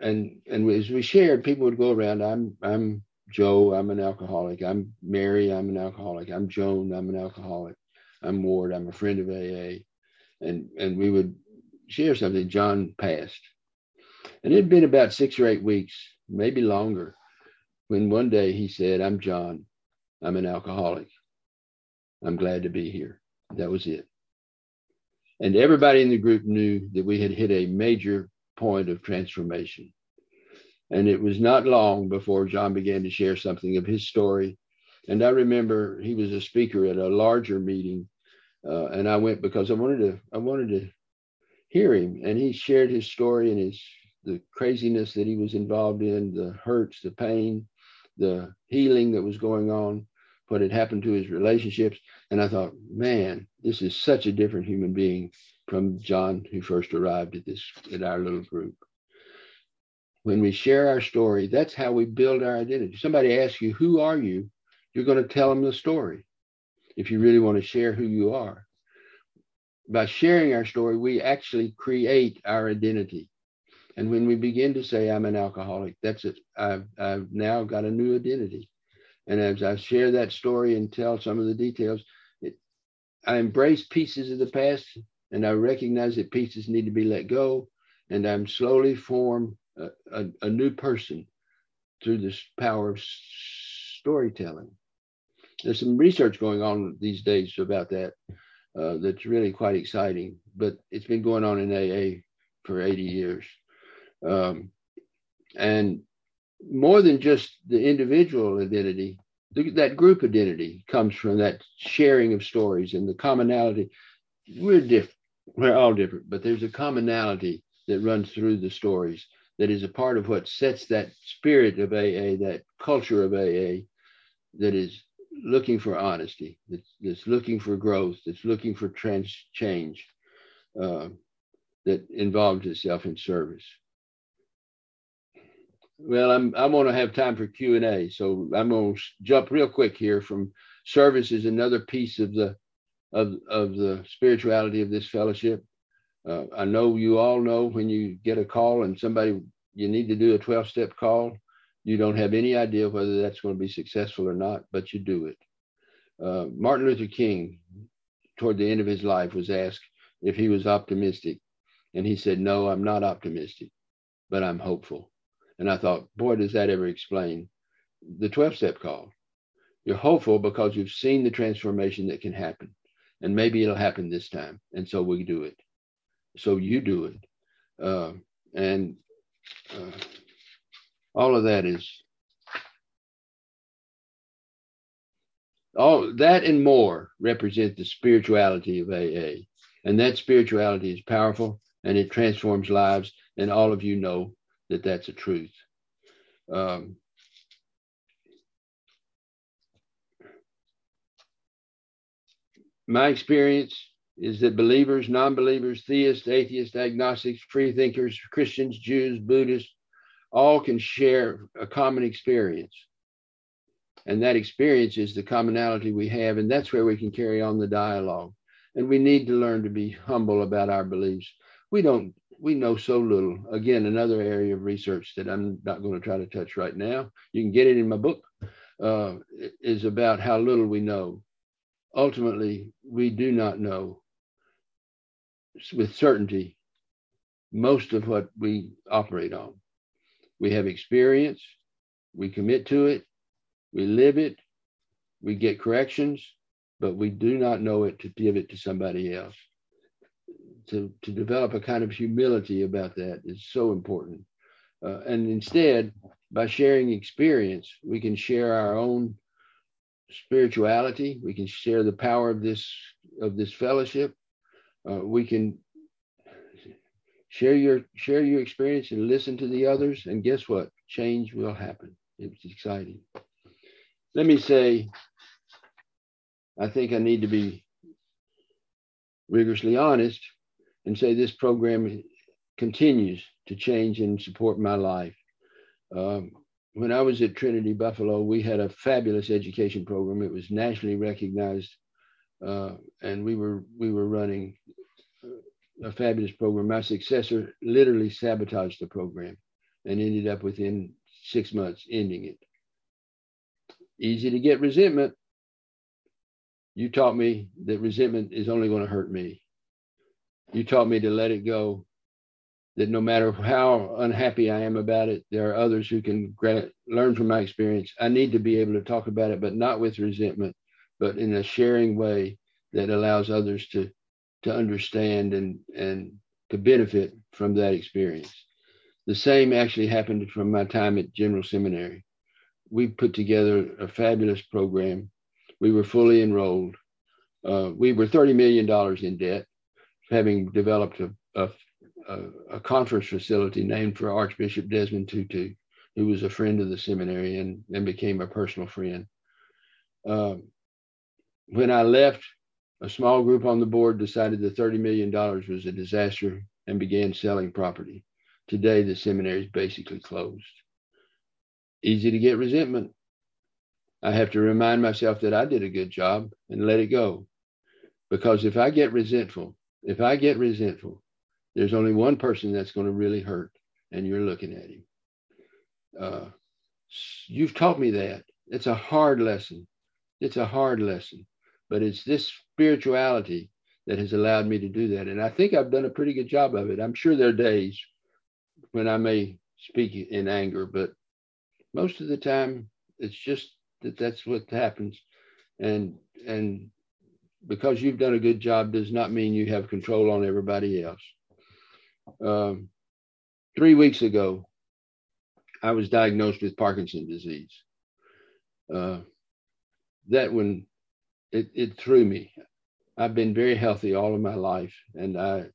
B: and and as we shared, people would go around, I'm I'm Joe, I'm an alcoholic. I'm Mary, I'm an alcoholic. I'm Joan, I'm an alcoholic. I'm Ward, I'm a friend of AA. And and we would share something. John passed. And it had been about six or eight weeks, maybe longer, when one day he said, I'm John. I'm an alcoholic. I'm glad to be here. That was it. And everybody in the group knew that we had hit a major point of transformation. And it was not long before John began to share something of his story. And I remember he was a speaker at a larger meeting, uh, and I went because I wanted to. I wanted to hear him, and he shared his story and his the craziness that he was involved in, the hurts, the pain, the healing that was going on, what had happened to his relationships. And I thought, man, this is such a different human being from John who first arrived at this at our little group. When we share our story, that's how we build our identity. Somebody asks you, who are you? You're going to tell them the story if you really want to share who you are. By sharing our story, we actually create our identity. And when we begin to say, I'm an alcoholic, that's it. I've, I've now got a new identity. And as I share that story and tell some of the details, it, I embrace pieces of the past and I recognize that pieces need to be let go. And I'm slowly form a, a, a new person through this power of storytelling. There's some research going on these days about that. Uh, that's really quite exciting, but it's been going on in AA for 80 years. Um, and more than just the individual identity, that group identity comes from that sharing of stories and the commonality. We're different. We're all different, but there's a commonality that runs through the stories that is a part of what sets that spirit of AA, that culture of AA, that is looking for honesty, that's, that's looking for growth, that's looking for trans change, uh, that involves itself in service. Well, I'm I'm going to have time for Q and A, so I'm going to jump real quick here from service is another piece of the of of the spirituality of this fellowship. Uh, I know you all know when you get a call and somebody you need to do a 12 step call, you don't have any idea whether that's going to be successful or not, but you do it. Uh, Martin Luther King, toward the end of his life, was asked if he was optimistic, and he said, "No, I'm not optimistic, but I'm hopeful." And I thought, boy, does that ever explain the 12 step call? You're hopeful because you've seen the transformation that can happen. And maybe it'll happen this time. And so we do it. So you do it. Uh, and uh, all of that is all that and more represent the spirituality of AA. And that spirituality is powerful and it transforms lives. And all of you know that that's a truth. Um, my experience is that believers, non believers, theists, atheists, agnostics, free thinkers, Christians, Jews, Buddhists, all can share a common experience. And that experience is the commonality we have, and that's where we can carry on the dialogue. And we need to learn to be humble about our beliefs. We don't we know so little. Again, another area of research that I'm not going to try to touch right now. You can get it in my book. Uh, is about how little we know. Ultimately, we do not know with certainty most of what we operate on. We have experience, we commit to it, we live it, we get corrections, but we do not know it to give it to somebody else to, to develop a kind of humility about that is so important. Uh, and instead, by sharing experience, we can share our own spirituality. We can share the power of this of this fellowship. Uh, we can share your share your experience and listen to the others. And guess what? Change will happen. It's exciting. Let me say, I think I need to be rigorously honest and say this program continues to change and support my life. Um, when I was at Trinity Buffalo, we had a fabulous education program. It was nationally recognized, uh, and we were we were running a fabulous program. My successor literally sabotaged the program, and ended up within six months ending it. Easy to get resentment. You taught me that resentment is only going to hurt me you taught me to let it go. That no matter how unhappy I am about it, there are others who can learn from my experience. I need to be able to talk about it, but not with resentment, but in a sharing way that allows others to to understand and and to benefit from that experience. The same actually happened from my time at General Seminary. We put together a fabulous program. We were fully enrolled. Uh, we were $30 million in debt having developed a, a, a, conference facility named for Archbishop Desmond Tutu, who was a friend of the seminary and, and became a personal friend. Um, when I left, a small group on the board decided that $30 million was a disaster and began selling property. Today, the seminary is basically closed. Easy to get resentment. I have to remind myself that I did a good job and let it go. Because if I get resentful, if I get resentful, there's only one person that's going to really hurt, and you're looking at him. Uh, you've taught me that. It's a hard lesson. It's a hard lesson, but it's this spirituality that has allowed me to do that. And I think I've done a pretty good job of it. I'm sure there are days when I may speak in anger, but most of the time it's just that that's what happens. And and because you've done a good job does not mean you have control on everybody else. Um, three weeks ago, I was diagnosed with Parkinson's disease. Uh, that one, it, it threw me. I've been very healthy all of my life, and I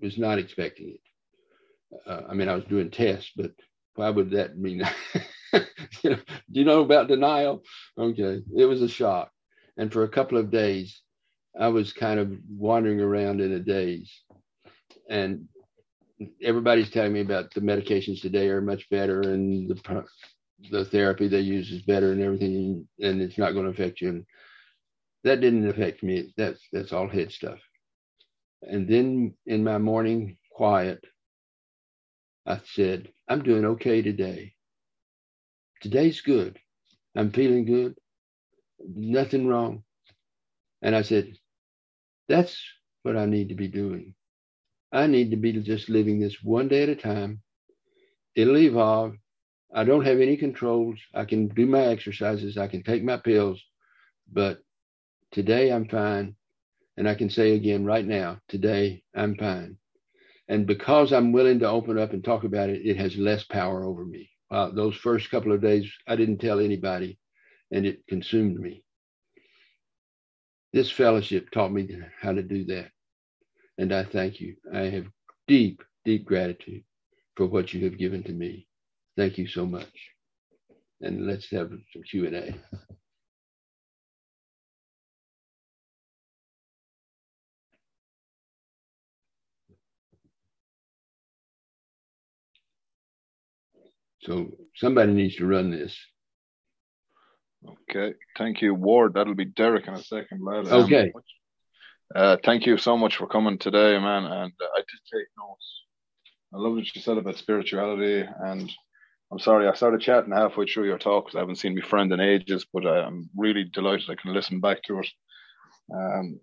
B: was not expecting it. Uh, I mean, I was doing tests, but why would that mean? you know, do you know about denial? Okay, it was a shock. And for a couple of days, I was kind of wandering around in a daze. And everybody's telling me about the medications today are much better and the the therapy they use is better and everything and it's not going to affect you. And that didn't affect me. That's that's all head stuff. And then in my morning quiet, I said, I'm doing okay today. Today's good. I'm feeling good. Nothing wrong. And I said, that's what I need to be doing. I need to be just living this one day at a time. It'll evolve. I don't have any controls. I can do my exercises. I can take my pills. But today I'm fine. And I can say again right now, today I'm fine. And because I'm willing to open up and talk about it, it has less power over me. Uh, those first couple of days, I didn't tell anybody and it consumed me. This fellowship taught me how to do that. And I thank you. I have deep, deep gratitude for what you have given to me. Thank you so much. And let's have some Q&A. So somebody needs to run this.
A: Okay, thank you, Ward. That'll be Derek in a second, lad.
B: Um, okay.
A: Uh, thank you so much for coming today, man. And uh, I did take notes. I love what you said about spirituality. And I'm sorry, I started chatting halfway through your talk because I haven't seen my friend in ages, but I'm really delighted I can listen back to it. Um,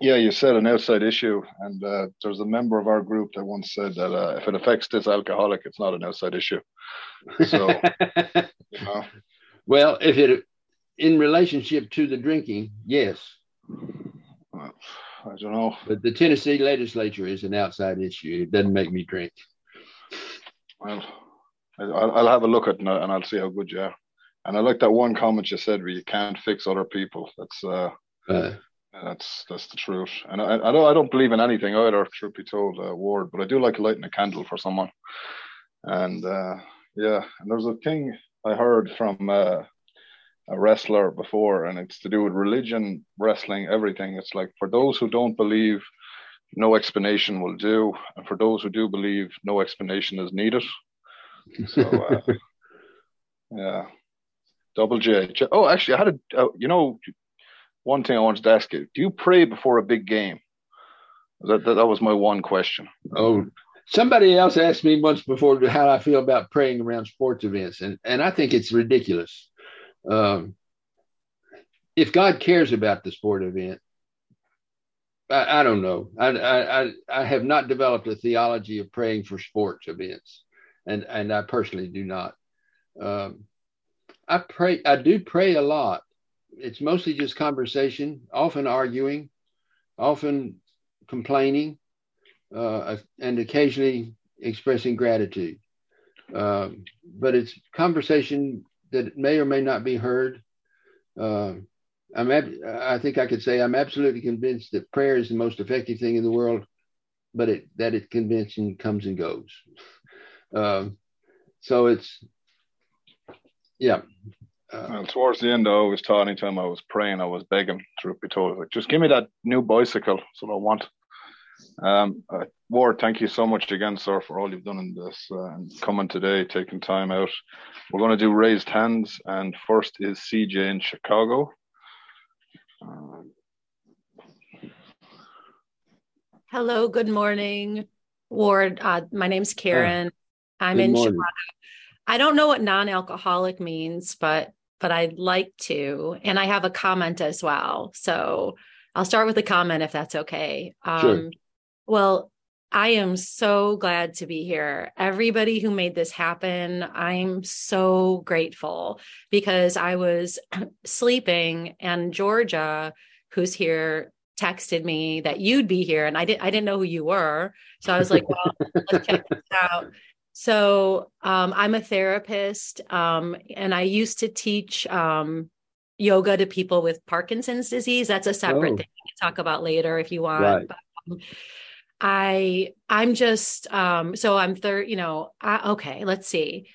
A: yeah, you said an outside issue, and uh, there's a member of our group that once said that uh, if it affects this alcoholic, it's not an outside issue. So,
B: you know. Well, if it in relationship to the drinking, yes.
A: I don't know.
B: But the Tennessee legislature is an outside issue. It doesn't make me drink.
A: Well, I'll have a look at it and I'll see how good you are. And I like that one comment you said where you can't fix other people. That's uh, uh that's that's the truth, and I, I don't I don't believe in anything either. Truth be told, uh, Ward, but I do like lighting a candle for someone. And uh, yeah, and there's a thing I heard from a wrestler before, and it's to do with religion, wrestling, everything. It's like for those who don't believe, no explanation will do, and for those who do believe, no explanation is needed. So uh, yeah, double J. Oh, actually, I had a uh, you know one thing I wanted to ask you: Do you pray before a big game? That that, that was my one question.
B: Oh, somebody else asked me once before how I feel about praying around sports events, and and I think it's ridiculous. Um, if God cares about the sport event, I, I don't know. I, I I have not developed a theology of praying for sports events, and and I personally do not. Um, I pray. I do pray a lot, it's mostly just conversation, often arguing, often complaining, uh, and occasionally expressing gratitude. Uh, but it's conversation that may or may not be heard. Uh, I'm ab- I think I could say I'm absolutely convinced that prayer is the most effective thing in the world, but it, that it convention comes and goes. Um, so it's yeah,
A: uh, towards the end, I always thought anytime I was praying, I was begging, truth be like, just give me that new bicycle. What I want. Um, uh, Ward, thank you so much again, sir, for all you've done in this uh, and coming today, taking time out. We're going to do raised hands, and first is CJ in Chicago. Um,
C: Hello, good morning, Ward. Uh, my name's Karen. I'm in morning. Chicago. I don't know what non alcoholic means, but but I'd like to. And I have a comment as well. So I'll start with a comment if that's okay.
B: Um, sure.
C: Well, I am so glad to be here. Everybody who made this happen, I'm so grateful because I was sleeping and Georgia, who's here, texted me that you'd be here and I didn't I didn't know who you were. So I was like, well, let's check this out. So um, I'm a therapist um, and I used to teach um, yoga to people with Parkinson's disease. That's a separate oh. thing we can talk about later if you want. Right. But, um, I I'm just um so I'm third, you know, I, okay, let's see.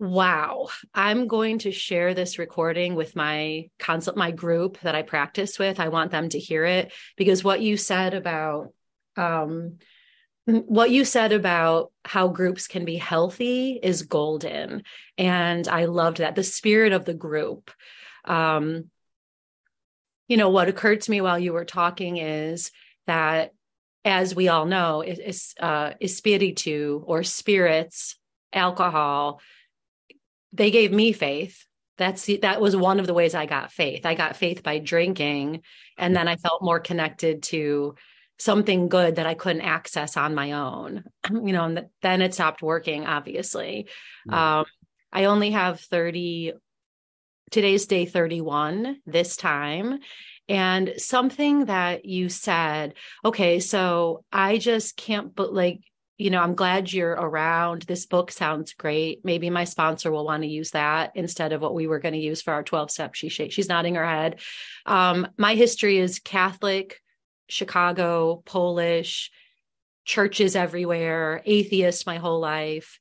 C: Wow. I'm going to share this recording with my consult my group that I practice with. I want them to hear it because what you said about um what you said about how groups can be healthy is golden and I loved that the spirit of the group um you know what occurred to me while you were talking is that as we all know, is uh, espiritu or spirits, alcohol. They gave me faith. That's that was one of the ways I got faith. I got faith by drinking, and then I felt more connected to something good that I couldn't access on my own. You know, and then it stopped working. Obviously, mm. um, I only have thirty. Today's day thirty-one. This time, and something that you said, okay, so I just can't, but like, you know, I'm glad you're around. This book sounds great. Maybe my sponsor will want to use that instead of what we were going to use for our 12 steps. She she's nodding her head. Um, my history is Catholic, Chicago, Polish, churches everywhere, atheist my whole life.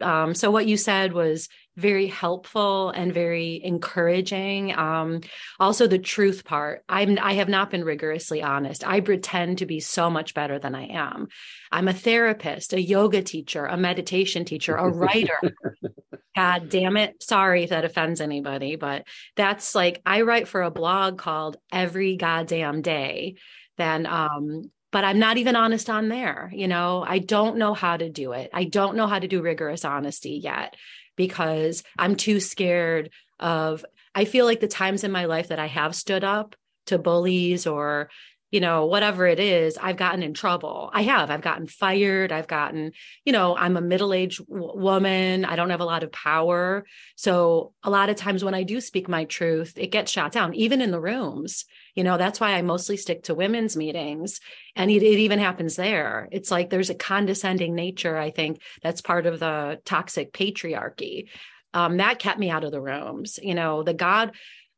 C: Um, so what you said was very helpful and very encouraging. Um, also, the truth part. I'm I have not been rigorously honest. I pretend to be so much better than I am. I'm a therapist, a yoga teacher, a meditation teacher, a writer. God damn it. Sorry if that offends anybody, but that's like I write for a blog called Every Goddamn Day. Then um, but I'm not even honest on there. You know, I don't know how to do it. I don't know how to do rigorous honesty yet because I'm too scared of, I feel like the times in my life that I have stood up to bullies or, you know, whatever it is, I've gotten in trouble. I have. I've gotten fired. I've gotten, you know, I'm a middle aged w- woman. I don't have a lot of power. So a lot of times when I do speak my truth, it gets shot down, even in the rooms. You know, that's why I mostly stick to women's meetings. And it, it even happens there. It's like there's a condescending nature, I think, that's part of the toxic patriarchy. Um, that kept me out of the rooms. You know, the God,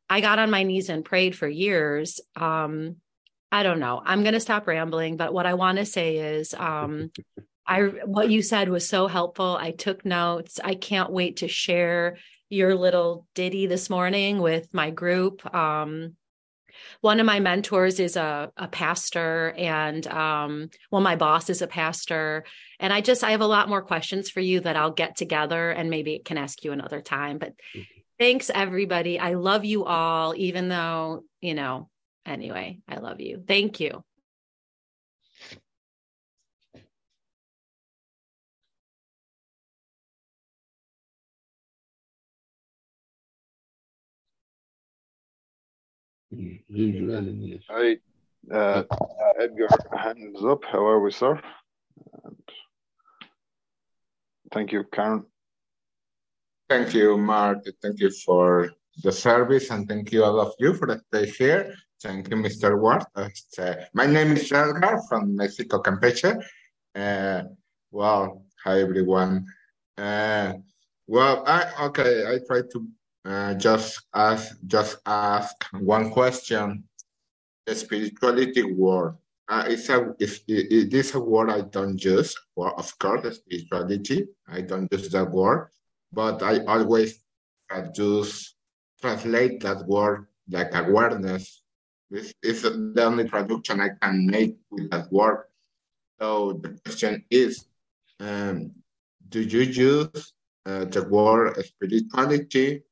C: I got on my knees and prayed for years. Um, I don't know. I'm going to stop rambling, but what I want to say is um I what you said was so helpful. I took notes. I can't wait to share your little ditty this morning with my group. Um one of my mentors is a, a pastor and um well my boss is a pastor and i just i have a lot more questions for you that i'll get together and maybe can ask you another time but mm-hmm. thanks everybody i love you all even though you know anyway, I love you. Thank you.
A: Hi, uh, Edgar, hands up. How are we, sir? And thank you, Karen.
D: Thank you, Mark. Thank you for the service, and thank you all of you for the stay here. Thank you, Mr. Ward. Uh, my name is Edgar from Mexico, Campeche. Uh, well, hi everyone. Uh, well, I okay. I try to uh, just ask just ask one question. The spirituality word. Uh, it's a it's, it is a word I don't use. Well, of course, the spirituality. I don't use that word, but I always just translate that word like awareness this is the only traduction I can make with that word. So the question is, um, do you use uh, the word spirituality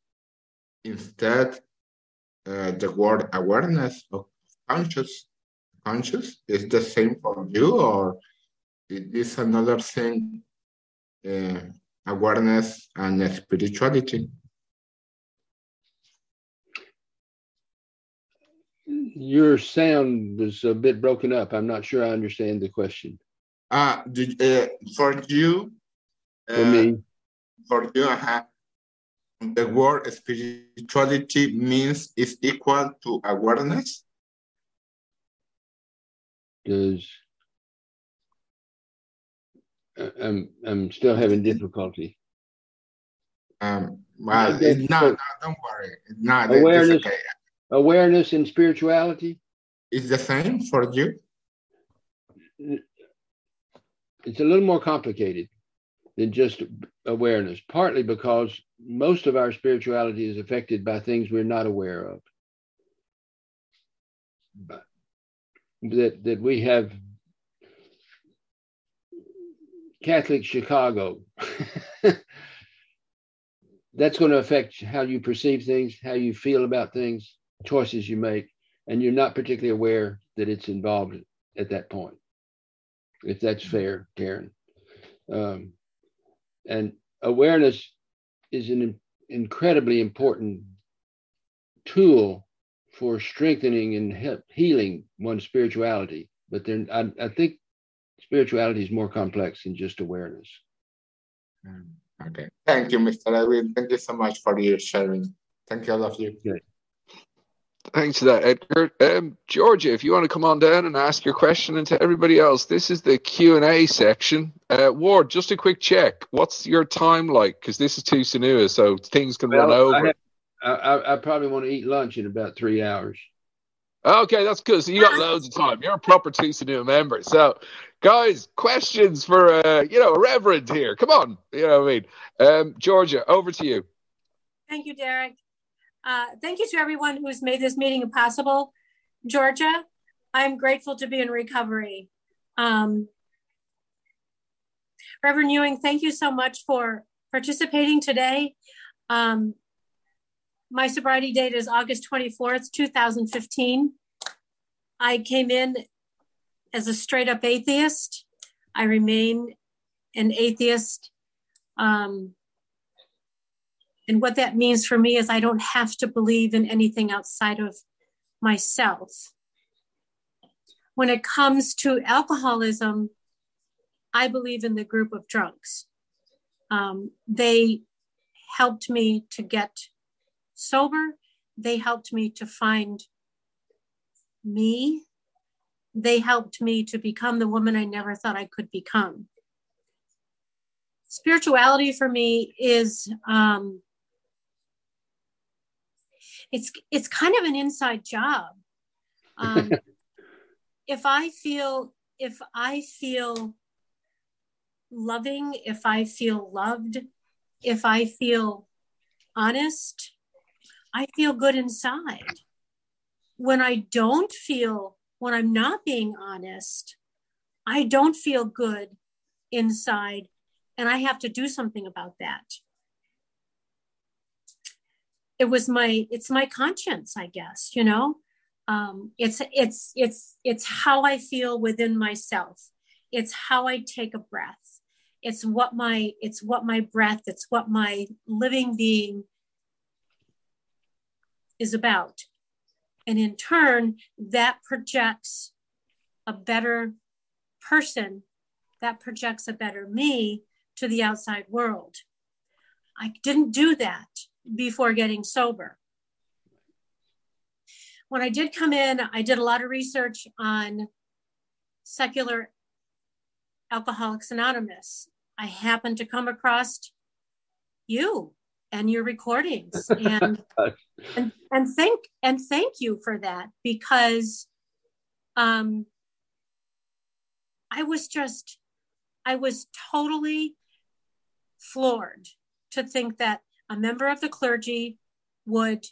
D: instead uh, the word awareness of conscious? Conscious is the same for you, or it is another thing? Uh, awareness and spirituality.
B: Your sound was a bit broken up. I'm not sure I understand the question.
D: Uh, did, uh for you,
B: For me,
D: for you, uh, the word spirituality means is equal to awareness.
B: does I- I'm I'm still having difficulty.
D: Um, well, no, no, don't worry. No,
B: Awareness.
D: It's, okay.
B: Awareness and spirituality.
D: it's the same for you.
B: It's a little more complicated than just awareness, partly because most of our spirituality is affected by things we're not aware of. But that that we have Catholic Chicago. That's going to affect how you perceive things, how you feel about things, choices you make, and you're not particularly aware that it's involved at that point. If that's fair, Karen. Um, and awareness is an incredibly important tool for strengthening and help healing one's spirituality. But then I, I think spirituality is more complex than just awareness.
D: Mm, Okay. Thank you, Mr. Edwin. Thank you so much for your sharing. Thank you, all of you.
E: Thanks for that, Edgar. Um, Georgia, if you want to come on down and ask your question, and to everybody else, this is the Q and A section. Uh, Ward, just a quick check. What's your time like? Because this is too Sanua, so things can run
B: Well, I
E: over.
B: have- I, I, I probably want to eat lunch in about three hours.
E: Okay, that's good. So you got loads of time. You're a proper Tusanua member. So, guys, questions for uh, you know, a reverend here. Come on, you know what I mean. Um, Georgia, over to you.
F: Thank you, Derek. Uh, thank you to everyone who's made this meeting possible. Georgia, I'm grateful to be in recovery. Um, Reverend Ewing, thank you so much for participating today. Um, my sobriety date is August 24th, 2015. I came in as a straight up atheist. I remain an atheist. Um, and what that means for me is I don't have to believe in anything outside of myself. When it comes to alcoholism, I believe in the group of drunks. Um, they helped me to get sober. They helped me to find me. They helped me to become the woman I never thought I could become. Spirituality for me is um, it's it's kind of an inside job. Um, if I feel if I feel loving, if I feel loved, if I feel honest, I feel good inside. When I don't feel, when I'm not being honest, I don't feel good inside, and I have to do something about that. It was my, it's my conscience, I guess, you know. Um, it's it's it's it's how I feel within myself. It's how I take a breath. It's what my it's what my breath. It's what my living being is about. And in turn, that projects a better person, that projects a better me to the outside world. I didn't do that before getting sober. When I did come in, I did a lot of research on secular Alcoholics Anonymous. I happened to come across you and your recordings and and, and thank and thank you for that because um I was just I was totally floored to think that a member of the clergy would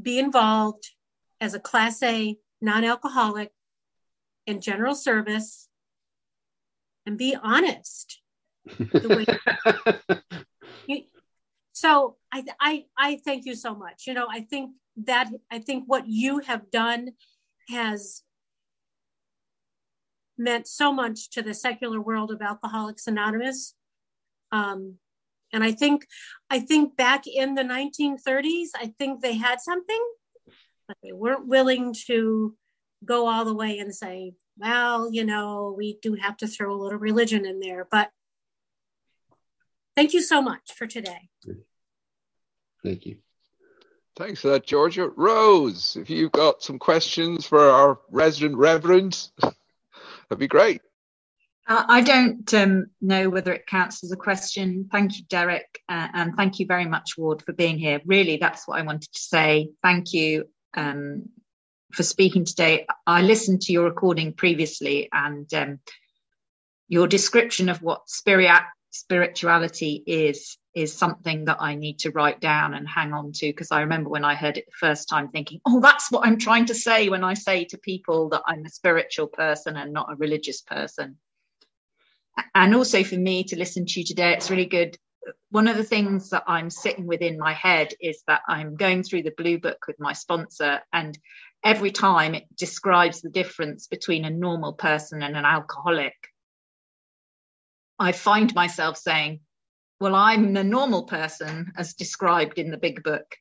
F: be involved as a class A non-alcoholic in general service and be honest the way you, so I, I i thank you so much. You know i think that i think what you have done has meant so much to the secular world of alcoholics anonymous. Um, and i think i think back in the 1930s i think they had something but they weren't willing to go all the way and say, well, you know, we do have to throw a little religion in there. But thank you so much for today.
B: Thank you.
E: Thanks for that, Georgia. Rose, if you've got some questions for our resident reverend, that'd be great.
G: Uh, I don't um, know whether it counts as a question. Thank you, Derek, uh, and thank you very much, Ward, for being here. Really, that's what I wanted to say. Thank you um, for speaking today. I listened to your recording previously, and um, your description of what spirit spirituality is is something that I need to write down and hang on to because I remember when I heard it the first time thinking, oh, that's what I'm trying to say when I say to people that I'm a spiritual person and not a religious person and also for me to listen to you today, it's really good. One of the things that I'm sitting with in my head is that I'm going through the blue book with my sponsor, and every time it describes the difference between a normal person and an alcoholic. I find myself saying, Well, I'm a normal person as described in the big book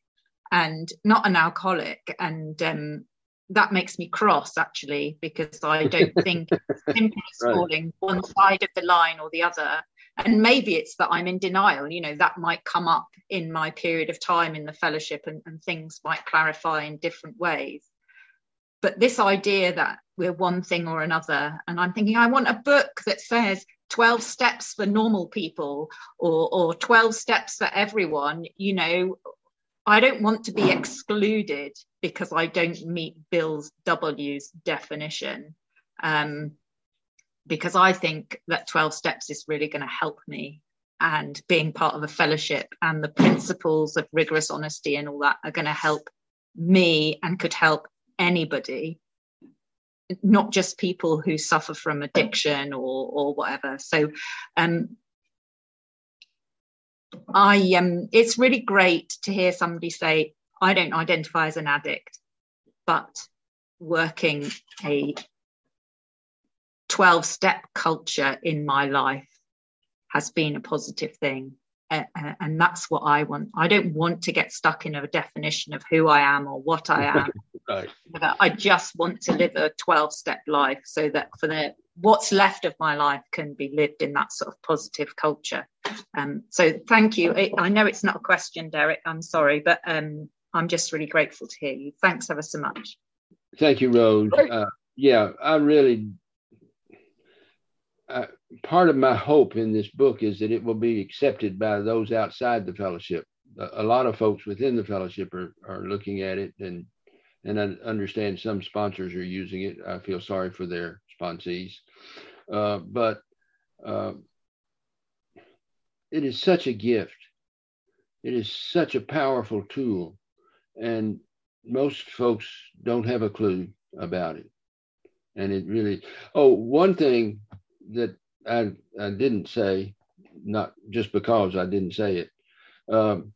G: and not an alcoholic. And um, that makes me cross actually because I don't think it's simply right. falling one side of the line or the other. And maybe it's that I'm in denial. You know, that might come up in my period of time in the fellowship and, and things might clarify in different ways. But this idea that we're one thing or another, and I'm thinking, I want a book that says 12 steps for normal people or, or 12 steps for everyone, you know, I don't want to be excluded because I don't meet Bill's W's definition. Um, because I think that 12 steps is really going to help me and being part of a fellowship and the principles of rigorous honesty and all that are going to help me and could help anybody not just people who suffer from addiction or or whatever so um I um, it's really great to hear somebody say, I don't identify as an addict, but working a 12 step culture in my life has been a positive thing. Uh, and that's what I want. I don't want to get stuck in a definition of who I am or what I am. right. I just want to live a 12 step life so that for the what's left of my life can be lived in that sort of positive culture. Um, so thank you. I know it's not a question, Derek. I'm sorry, but um, I'm just really grateful to hear you. Thanks ever so much.
B: Thank you, Rose. Uh, yeah, I really. Uh, part of my hope in this book is that it will be accepted by those outside the fellowship. A, a lot of folks within the fellowship are, are looking at it and and I understand some sponsors are using it. I feel sorry for their sponsees, uh, but uh, it is such a gift. It is such a powerful tool, and most folks don't have a clue about it. And it really, oh, one thing that I, I didn't say, not just because I didn't say it. Um,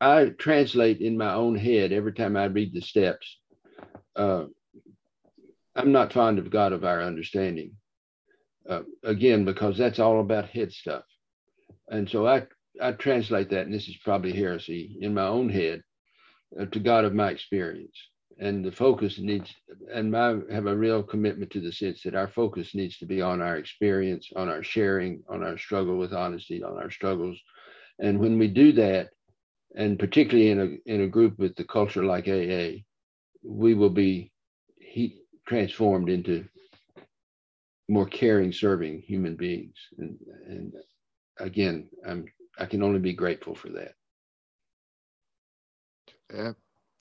B: I translate in my own head every time I read the steps. Uh, I'm not fond of God of our understanding. Uh, again, because that's all about head stuff. And so I, I translate that, and this is probably heresy in my own head, uh, to God of my experience. And the focus needs, and I have a real commitment to the sense that our focus needs to be on our experience, on our sharing, on our struggle with honesty, on our struggles. And when we do that, and particularly in a in a group with the culture like AA, we will be he, transformed into more caring, serving human beings. And, and again, I'm I can only be grateful for that.
E: Yeah.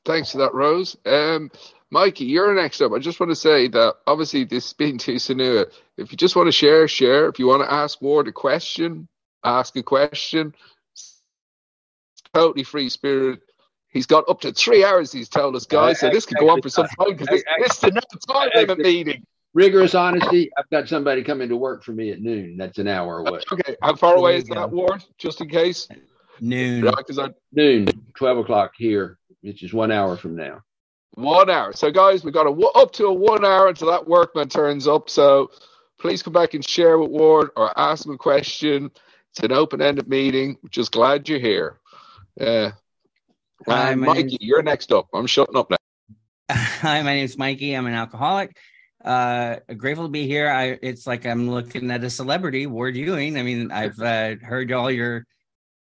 E: Thanks for that, Rose. Um, Mikey, you're next up. I just want to say that obviously this being too Sanua, if you just want to share, share. If you want to ask Ward a question, ask a question. Totally free spirit. He's got up to three hours, he's told us, guys. So this could go on for some time because this, this is another time limit meeting.
B: Rigorous honesty. I've got somebody coming to work for me at noon. That's an hour away.
E: Okay. How far away is that, Ward? Just in case?
H: Noon.
E: Yeah, I,
B: noon, 12 o'clock here, which is one hour from now.
E: One hour. So, guys, we've got a, up to a one hour until that workman turns up. So, please come back and share with Ward or ask him a question. It's an open ended meeting. Just glad you're here. Uh, Hi, Mikey, you're next up. I'm shutting up now.
H: Hi, my name is Mikey. I'm an alcoholic. Uh, grateful to be here. I it's like I'm looking at a celebrity, Ward Ewing. I mean, I've uh, heard all your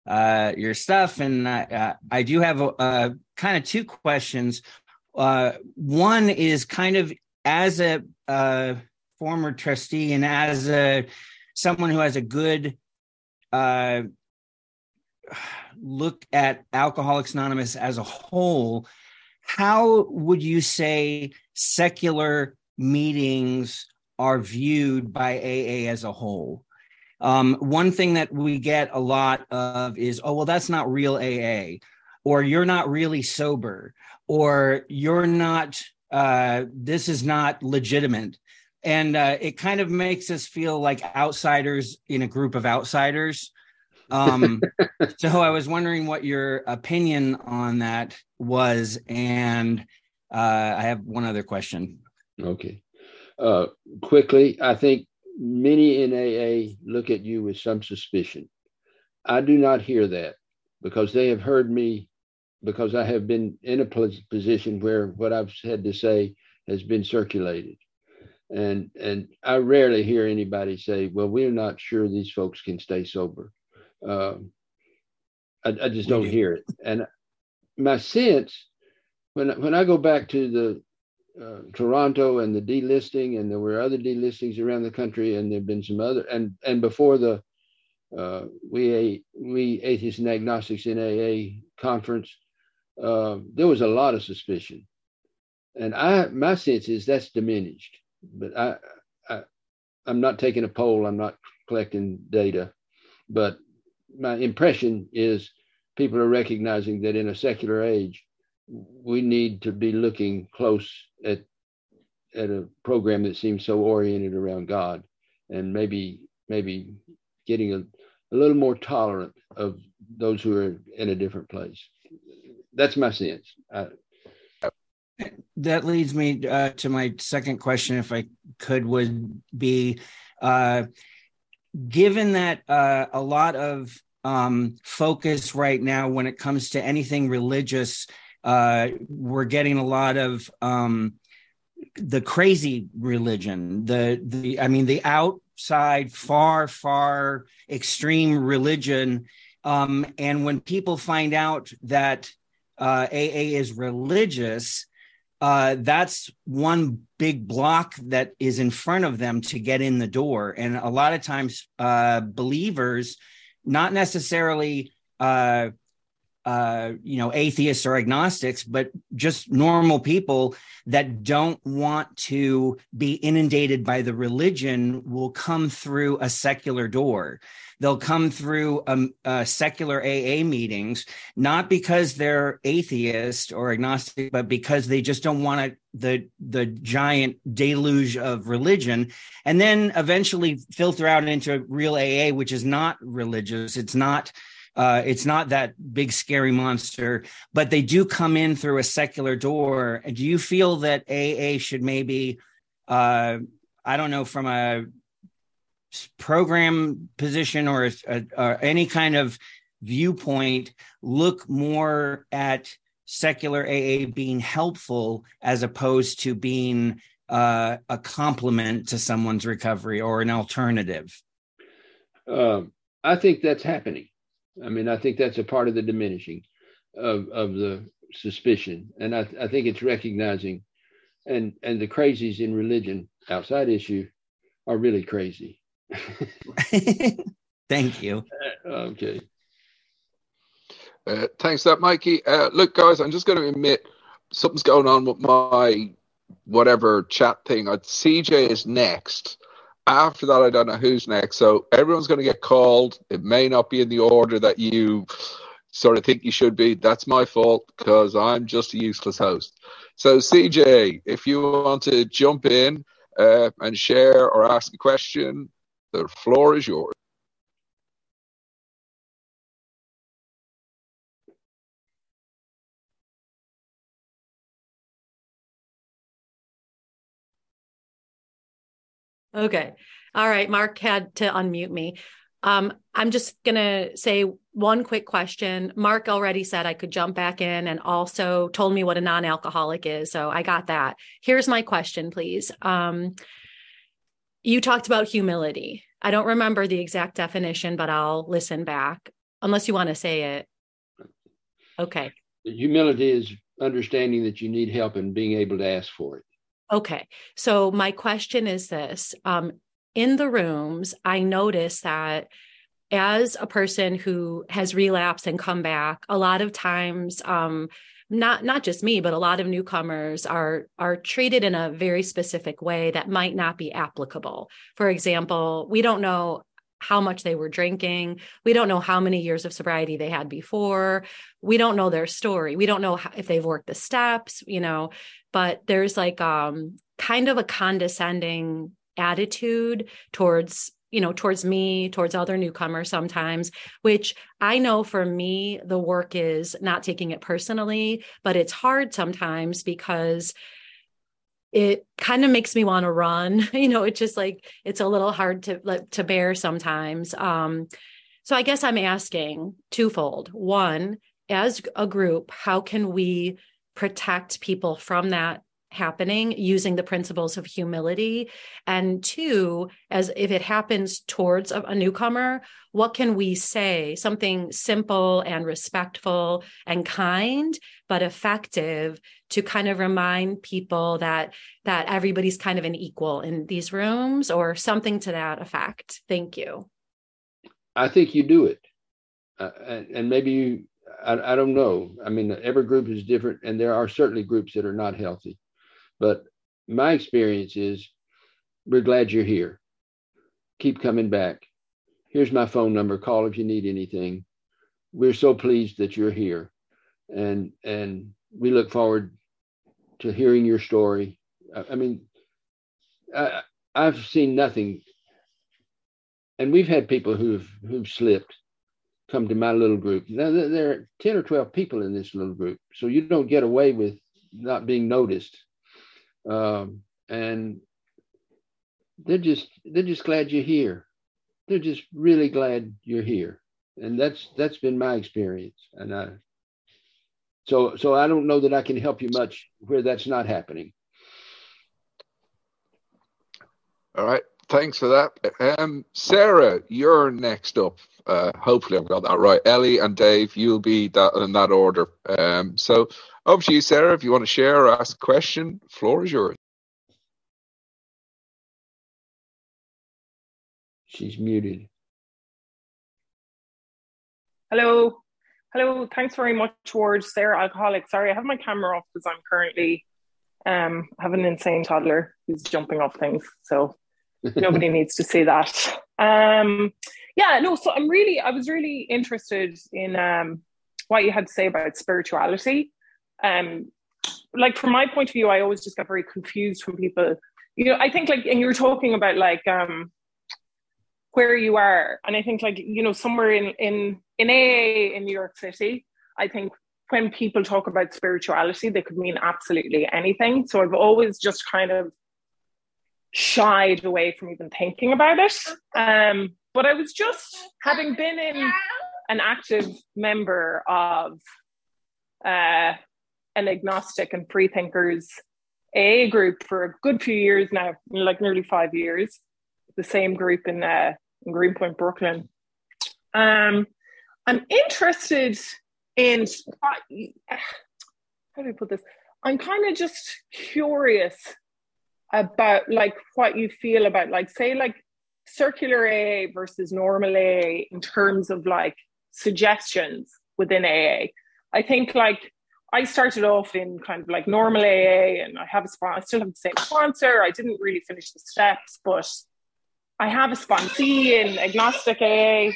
H: uh, your stuff, and uh, I do have a, a kind of two questions. Uh, one is kind of as a uh, former trustee and as a someone who has a good uh, look at Alcoholics Anonymous as a whole, how would you say secular meetings are viewed by AA as a whole? Um, one thing that we get a lot of is, oh, well, that's not real AA, or you're not really sober, or you're not, uh, this is not legitimate. And uh, it kind of makes us feel like outsiders in a group of outsiders. Um, so I was wondering what your opinion on that was. And uh, I have one other question.
B: Okay. Uh, quickly, I think many in AA look at you with some suspicion. I do not hear that because they have heard me, because I have been in a position where what I've had to say has been circulated. And, and I rarely hear anybody say, well, we're not sure these folks can stay sober. Um, I, I, just don't hear it. And my sense, when, when I go back to the uh, Toronto and the delisting, and there were other delistings around the country, and there've been some other, and and before the uh, we we atheists and agnostics in AA conference, uh, there was a lot of suspicion, and I my sense is that's diminished. But I, I I'm not taking a poll. I'm not collecting data, but my impression is people are recognizing that in a secular age, we need to be looking close at at a program that seems so oriented around God, and maybe maybe getting a, a little more tolerant of those who are in a different place. That's my sense. I,
H: that leads me uh, to my second question, if I could, would be uh, given that uh, a lot of um, focus right now when it comes to anything religious uh, we're getting a lot of um, the crazy religion, the the I mean the outside, far far extreme religion, um, and when people find out that uh, AA is religious. Uh, that's one big block that is in front of them to get in the door. And a lot of times, uh, believers, not necessarily uh, uh, you know, atheists or agnostics, but just normal people that don't want to be inundated by the religion will come through a secular door. They'll come through um, uh, secular AA meetings, not because they're atheist or agnostic, but because they just don't want the the giant deluge of religion, and then eventually filter out into a real AA, which is not religious. It's not uh, it's not that big scary monster, but they do come in through a secular door. Do you feel that AA should maybe, uh, I don't know, from a program position or, a, any kind of viewpoint, look more at secular AA being helpful as opposed to being uh, a complement to someone's recovery or an alternative?
B: Um, I think that's happening. I mean, I think that's a part of the diminishing of, of the suspicion. And I, I think it's recognizing and and the crazies in religion outside issue are really crazy.
H: Thank you.
B: okay.
E: Uh, thanks for that, Mikey. Uh, look, guys, I'm just going to admit something's going on with my whatever chat thing. Uh, CJ is next. After that, I don't know who's next. So everyone's going to get called. It may not be in the order that you sort of think you should be. That's my fault because I'm just a useless host. So, CJ, if you want to jump in uh, and share or ask a question, the floor is yours.
C: Okay. All right. Mark had to unmute me. Um, I'm just going to say one quick question. Mark already said I could jump back in and also told me what a non alcoholic is. So I got that. Here's my question, please. Um, you talked about humility. I don't remember the exact definition, but I'll listen back unless you want to say it. Okay.
B: Humility is understanding that you need help and being able to ask for it.
C: Okay. So my question is this um, in the rooms, I notice that as a person who has relapsed and come back, a lot of times, um, not not just me, but a lot of newcomers are are treated in a very specific way that might not be applicable. For example, we don't know how much they were drinking. We don't know how many years of sobriety they had before. We don't know their story. We don't know if they've worked the steps, you know, but there's like um kind of a condescending attitude towards you know towards me towards other newcomers sometimes which i know for me the work is not taking it personally but it's hard sometimes because it kind of makes me want to run. You know it's just like it's a little hard to like, to bear sometimes. Um so i guess i'm asking twofold. One as a group how can we protect people from that happening using the principles of humility. And two as if it happens towards a, a, newcomer what can we say? Something simple and respectful and kind but effective to kind of remind people that that everybody's kind of an equal in these rooms or something to that effect. Thank you.
B: I think you do it. Uh, and, maybe you I, I don't know. I mean, every group is different, and there are certainly groups that are not healthy. But my experience is we're glad you're here. Keep coming back. Here's my phone number. Call if you need anything. We're so pleased that you're here. And and we look forward to hearing your story. I, I mean, I, I've seen nothing. And we've had people who've who've slipped come to my little group. Now there are 10 or 12 people in this little group. So you don't get away with not being noticed um, and they're just they're just glad you're here. They're just really glad you're here, and that's that's been my experience. And I, so so I don't know that I can help you much where that's not happening.
E: All right, thanks for that. Um, Sarah, you're next up. Uh, hopefully, I've got that right. Ellie and Dave, you'll be that in that order. Um, so over to you, Sarah. If you want to share or ask a question, floor is yours.
B: She's muted.
I: Hello. Hello. Thanks very much, Ward. Sarah, alcoholic. Sorry, I have my camera off because I'm currently um have an insane toddler who's jumping off things. So nobody needs to see that. Um yeah, no, so I'm really I was really interested in um what you had to say about spirituality. Um like from my point of view i always just got very confused when people. You know i think like and you were talking about like um where you are. And i think like you know somewhere in in in aa in new york city i think when people talk about spirituality they could mean absolutely anything. So i've always just kind of shied away from even thinking about it. Um but i was just having been in an active member of uh an agnostic and free thinkers A group for a good few years now, like nearly five years. The same group in, uh, in Greenpoint, Brooklyn. Um, I'm interested in how do I put this? I'm kind of just curious about like what you feel about like say like secular AA versus normal AA in terms of like suggestions within AA. I think like I started off in kind of like normal AA and I have a sponsor, I still have the same sponsor. I didn't really finish the steps, but I have a sponsee in agnostic AA.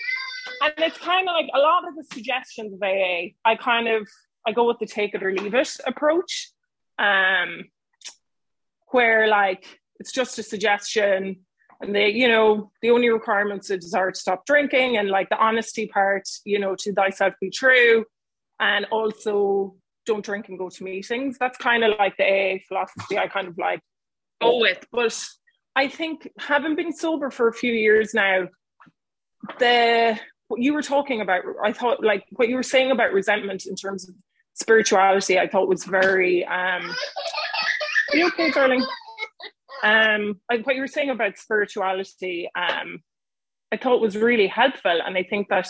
I: And it's kind of like a lot of the suggestions of AA, I kind of I go with the take it or leave it approach. Um where like it's just a suggestion and they you know the only requirements is desire to stop drinking and like the honesty part you know to thyself be true and also don't drink and go to meetings. That's kind of like the AA philosophy I kind of like go with. But I think having been sober for a few years now, the what you were talking about, I thought like what you were saying about resentment in terms of spirituality, I thought was very um are you okay, darling? Um like what you were saying about spirituality, um, I thought was really helpful. And I think that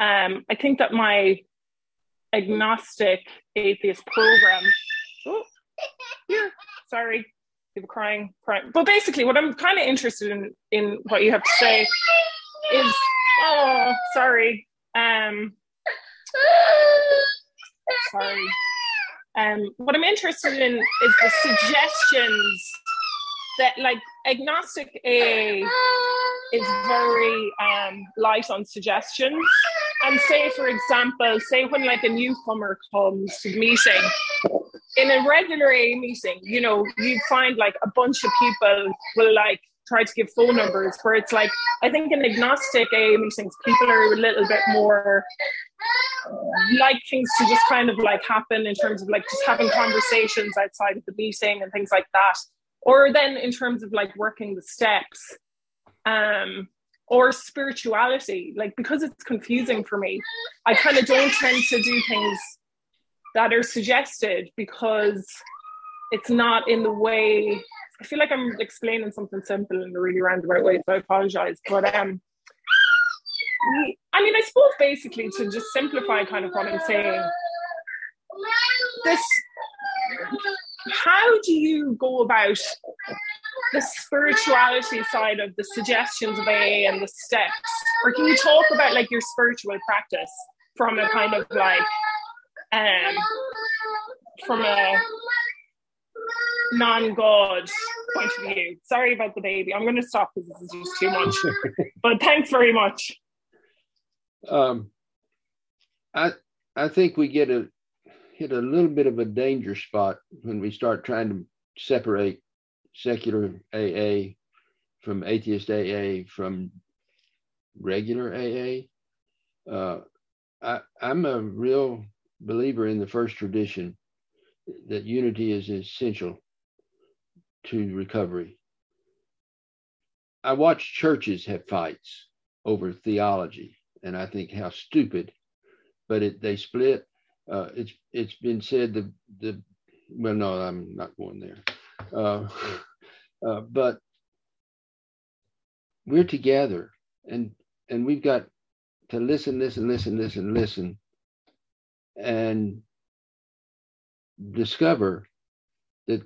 I: um I think that my agnostic atheist program oh, here, sorry, people crying, crying. But basically what I'm kind of interested in in what you have to say is Oh, sorry. Um, sorry. Um, what I'm interested in is the suggestions that, like, agnostic A is very um, light on suggestions. And say, for example, say when like a newcomer comes to the meeting, in a regular A meeting, you know, you find like a bunch of people will like try to give phone numbers where it's like I think in agnostic A meetings people are a little bit more like things to just kind of like happen in terms of like just having conversations outside of the meeting and things like that or then in terms of like working the steps um or spirituality like because it's confusing for me i kind of don't tend to do things that are suggested because it's not in the way I feel like I'm explaining something simple in a really roundabout way, so I apologize. But um, I mean, I suppose basically to just simplify kind of what I'm saying, this how do you go about the spirituality side of the suggestions of AA and the steps? Or can you talk about like your spiritual practice from a kind of like um from a non-God point of view. Sorry about the baby. I'm going to stop because this is just too much. but thanks very much.
B: Um, I I think we get a hit a little bit of a danger spot when we start trying to separate secular AA from atheist AA from regular AA. Uh, I, I'm a real believer in the first tradition that unity is essential to recovery. I watch churches have fights over theology, and I think how stupid, but it, they split. Uh, it's it's been said the the well no I'm not going there, uh, uh, but we're together and and we've got to listen, listen, listen, listen, listen, and discover that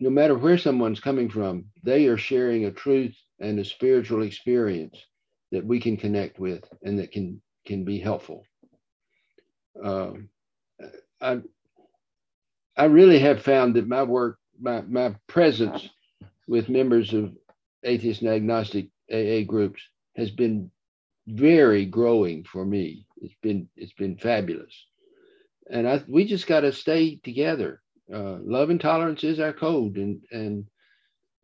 B: no matter where someone's coming from, they are sharing a truth and a spiritual experience that we can connect with and that can can be helpful. Um, I I really have found that my work, my my presence with members of atheist and agnostic AA groups has been very growing for me. It's been it's been fabulous, and I we just got to stay together. Uh, love and tolerance is our code. And and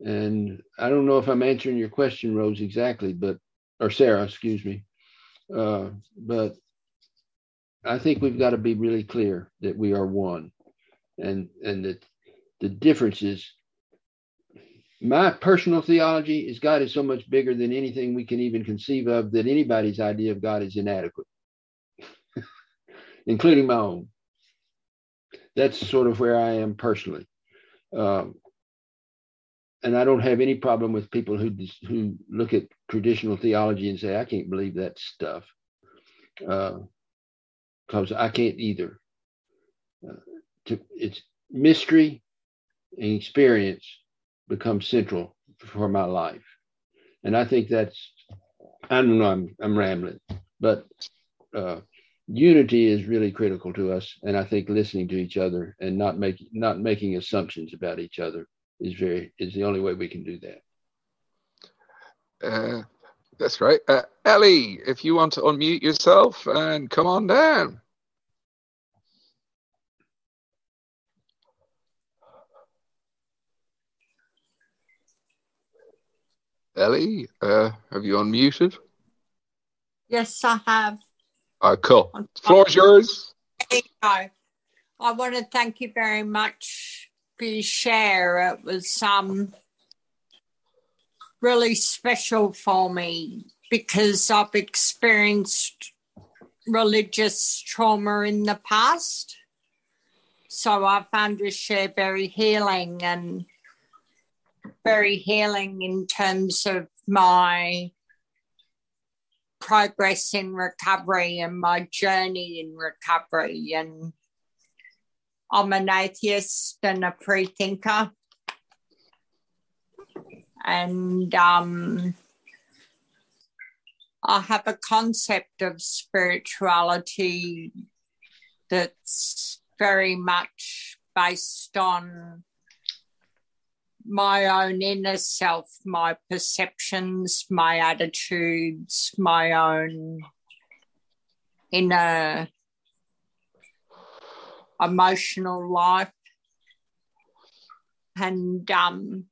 B: and i don't know if i'm answering your question rose exactly but or sarah excuse me. Uh, but i think we've got to be really clear that we are one. And and that the differences my personal theology is god is so much bigger than anything we can even conceive of that anybody's idea of god is inadequate including my own. That's sort of where I am personally. Um, and I don't have any problem with people who who look at traditional theology and say I can't believe that stuff, because uh, I can't either. Uh, to, it's mystery and experience become central for my life, and I think that's I don't know I'm I'm rambling, but uh, unity is really critical to us. And i think listening to each other and not making not making assumptions about each other is very is the only way we can do that.
E: Uh, that's right uh, ellie if you want to unmute yourself and come on down ellie uh, have you unmuted
J: yes i have
E: uh, cool. Floor is yours.
J: I want to thank you very much for your share. It was um, really special for me because I've experienced religious trauma in the past. So I found this share very healing and very healing in terms of my progress in recovery and my journey in recovery. And I'm an atheist and a free thinker. And um, I have a concept of spirituality that's very much based on my own inner self, my perceptions, my attitudes, my own inner emotional life. And um,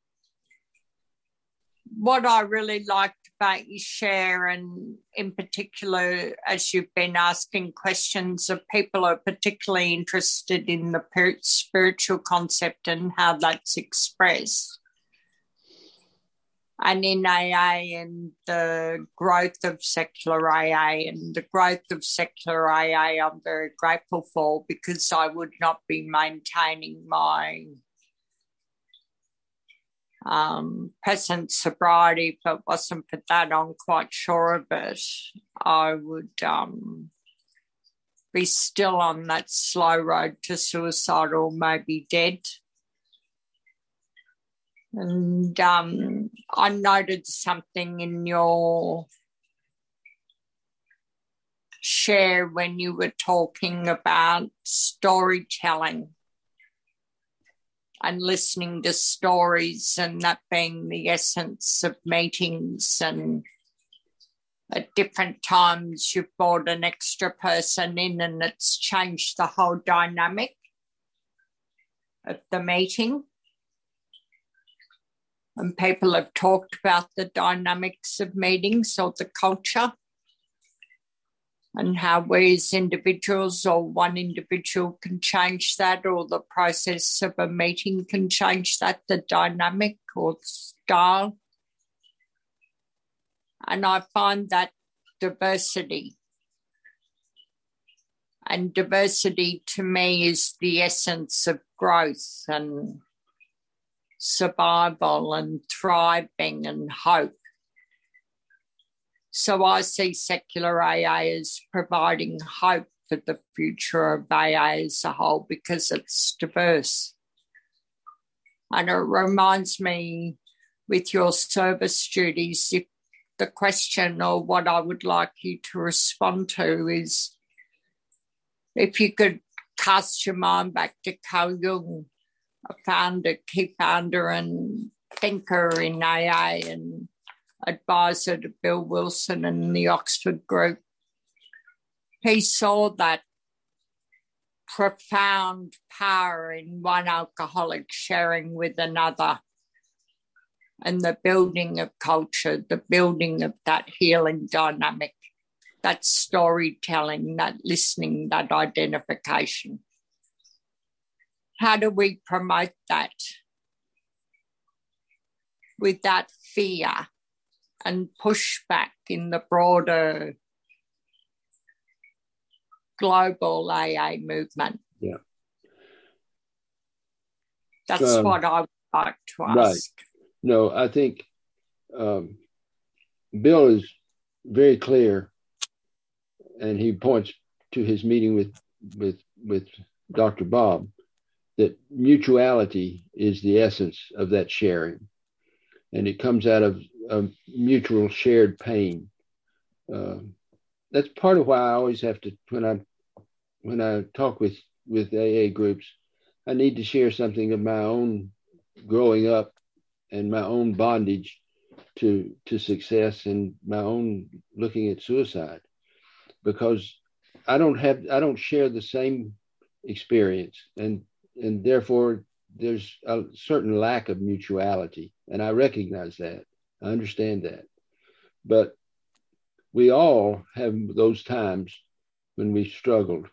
J: what I really liked about your share, and in particular, as you've been asking questions of people are particularly interested in the spiritual concept and how that's expressed. And in AA and the growth of secular AA and the growth of secular AA, I'm very grateful for because I would not be maintaining my um, present sobriety, but wasn't for that, I'm quite sure of it. I would um, be still on that slow road to suicide or maybe dead. And um, I noted something in your share when you were talking about storytelling and listening to stories and that being the essence of meetings and at different times you've brought an extra person in and it's changed the whole dynamic of the meeting. And people have talked about the dynamics of meetings or the culture and how we as individuals or one individual can change that or the process of a meeting can change that, the dynamic or style. And I find that diversity. And diversity to me is the essence of growth and survival and thriving and hope. So I see secular AA as providing hope for the future of AA as a whole because it's diverse. And it reminds me with your service duties, if the question or what I would like you to respond to is if you could cast your mind back to Carl Jung, a founder, key founder and thinker in AA and advisor to Bill Wilson and the Oxford Group. He saw that profound power in one alcoholic sharing with another and the building of culture, the building of that healing dynamic, that storytelling, that listening, that identification. How do we promote that with that fear and pushback in the broader global AA movement.
B: Yeah.
J: That's um, what I would like to ask. Right.
B: No, I think um, Bill is very clear, and he points to his meeting with with with Dr. Bob that mutuality is the essence of that sharing, and it comes out of a mutual shared pain. Uh, that's part of why I always have to when I when I talk with with AA groups, I need to share something of my own growing up and my own bondage to to success and my own looking at suicide. Because I don't have I don't share the same experience. And and therefore there's a certain lack of mutuality. And I recognize that I understand that. But we all have those times when we struggled.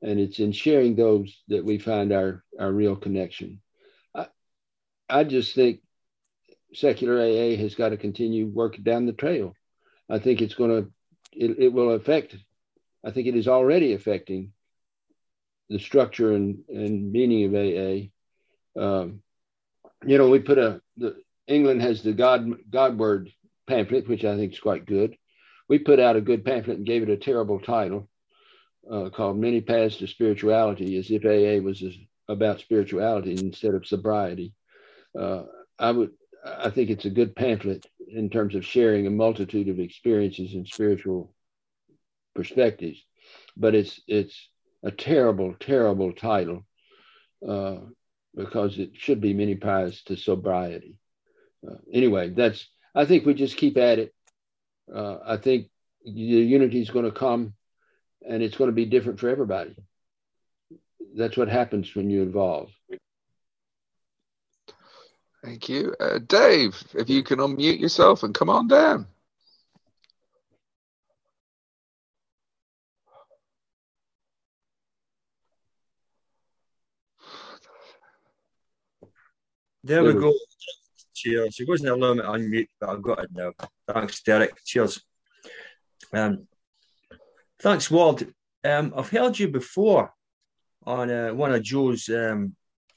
B: And it's in sharing those that we find our, our real connection. I, I just think secular AA has got to continue working down the trail I think it's going to, it, it will affect, I think it is already affecting the structure and, and meaning of AA. Um, you know, we put a, the, England has the God, God word pamphlet, which I think is quite good. We put out a good pamphlet and gave it a terrible title uh, called Many Paths to Spirituality, as if AA was about spirituality instead of sobriety. Uh, I would, I think it's a good pamphlet in terms of sharing a multitude of experiences and spiritual perspectives, but it's it's a terrible, terrible title uh, because it should be many paths to sobriety. Uh, anyway, that's I think we just keep at it. Uh, I think the unity is going to come, and it's going to be different for everybody. That's what happens when you involve.
E: Thank you. Uh, Dave, if you can unmute yourself and come on down.
K: There we go. Cheers. It wasn't allowing me to unmute, but I've got it now. Thanks, Derek. Cheers. Um, thanks, Ward. Um, I've heard you before on uh, one of Joe's um,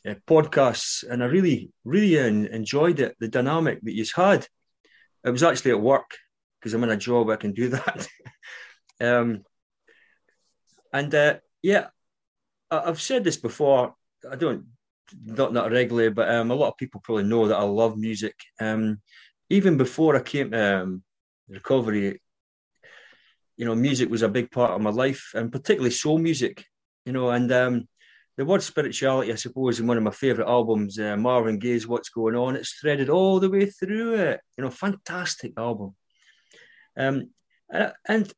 K: uh, podcasts, and I really, really enjoyed it. The dynamic that you've had. It was actually at work because I'm in a job I can do that. um, and uh, yeah, I, have said this before. I don't not not regularly, but um, a lot of people probably know that I love music. Um, even before I came to um, recovery, you know, music was a big part of my life, and particularly soul music. You know, and um, the word spirituality, I suppose, in one of my favourite albums, uh, Marvin Gaye's "What's Going On," it's threaded all the way through it. You know, fantastic album. Um, and, and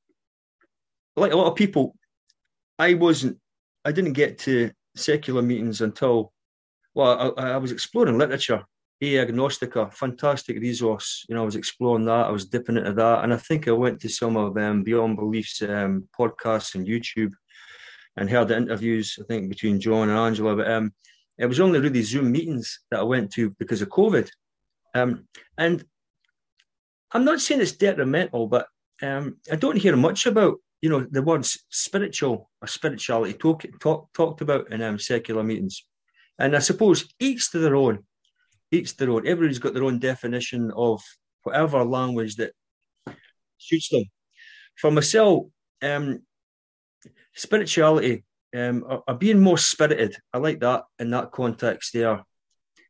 K: like a lot of people, I wasn't, I didn't get to secular meetings until, well, I, I was exploring literature. A Agnostica, fantastic resource. You know, I was exploring that. I was dipping into that, and I think I went to some of um, Beyond Beliefs um, podcasts and YouTube and heard the interviews, I think, between John and Angela. But um, it was only really Zoom meetings that I went to because of COVID. Um, and I'm not saying it's detrimental, but um, I don't hear much about, you know, the words spiritual or spirituality talk, talk, talked about in um, secular meetings. And I suppose each to their own, each to their own. Everybody's got their own definition of whatever language that suits them. For myself, um, spirituality, um, are, are being more spirited. I like that in that context there.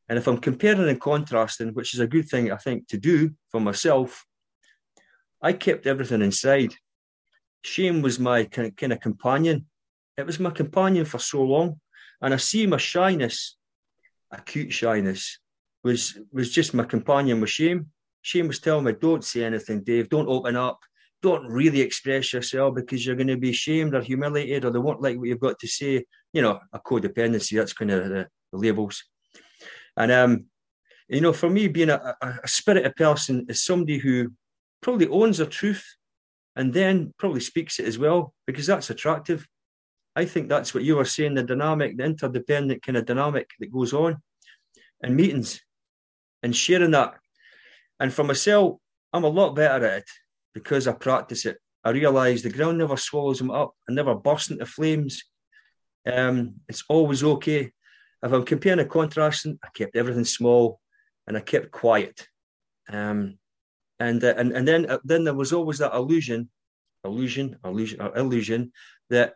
K: And if I'm comparing and contrasting, which is a good thing I think to do for myself, I kept everything inside. Shame was my kind of companion. It was my companion for so long. And I see my shyness, acute shyness, was was just my companion with shame. Shame was telling me, don't say anything, Dave, don't open up don't really express yourself because you're going to be ashamed or humiliated or they won't like what you've got to say. You know, a codependency, that's kind of the, the labels. And, um, you know, for me, being a, a, a spirited person is somebody who probably owns their truth and then probably speaks it as well because that's attractive. I think that's what you were saying the dynamic, the interdependent kind of dynamic that goes on in meetings and sharing that. And for myself, I'm a lot better at it because I practice it. I realise the ground never swallows them up. and never bursts into flames. Um, it's always okay. If I'm comparing and contrasting, I kept everything small and I kept quiet. Um, and, uh, and and then uh, then there was always that illusion, illusion, illusion, or illusion that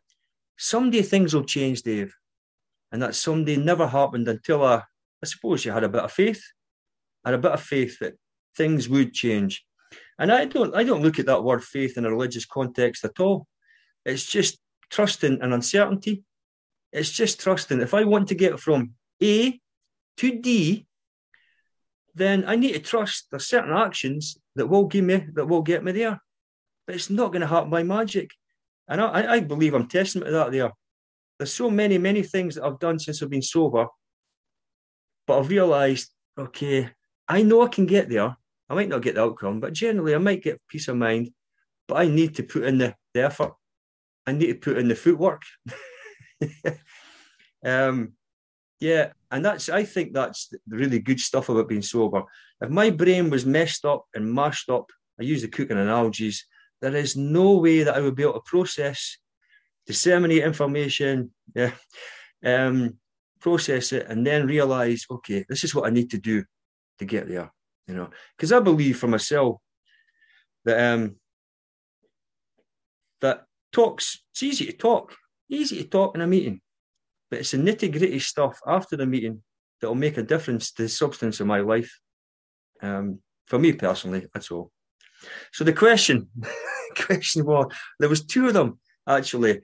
K: someday things will change, Dave, and that someday never happened until I, I suppose you had a bit of faith, had a bit of faith that things would change. And I don't I don't look at that word faith in a religious context at all. It's just trusting and uncertainty. It's just trusting. If I want to get from A to D, then I need to trust there's certain actions that will give me that will get me there. But it's not going to happen by magic. And I, I believe I'm testament to that there. There's so many, many things that I've done since I've been sober, but I've realized, okay, I know I can get there, I might not get the outcome, but generally I might get peace of mind. But I need to put in the, the effort. I need to put in the footwork. um, yeah, and that's I think that's the really good stuff about being sober. If my brain was messed up and mashed up I use the cooking analogies. There is no way that I would be able to process, disseminate information, yeah, um, process it, and then realize, okay, this is what I need to do to get there. You know, because I believe for myself that um, that talks. It's easy to talk, easy to talk in a meeting, but it's the nitty gritty stuff after the meeting that will make a difference to the substance of my life. Um, for me personally, that's all. So the question, question was, there was two of them actually,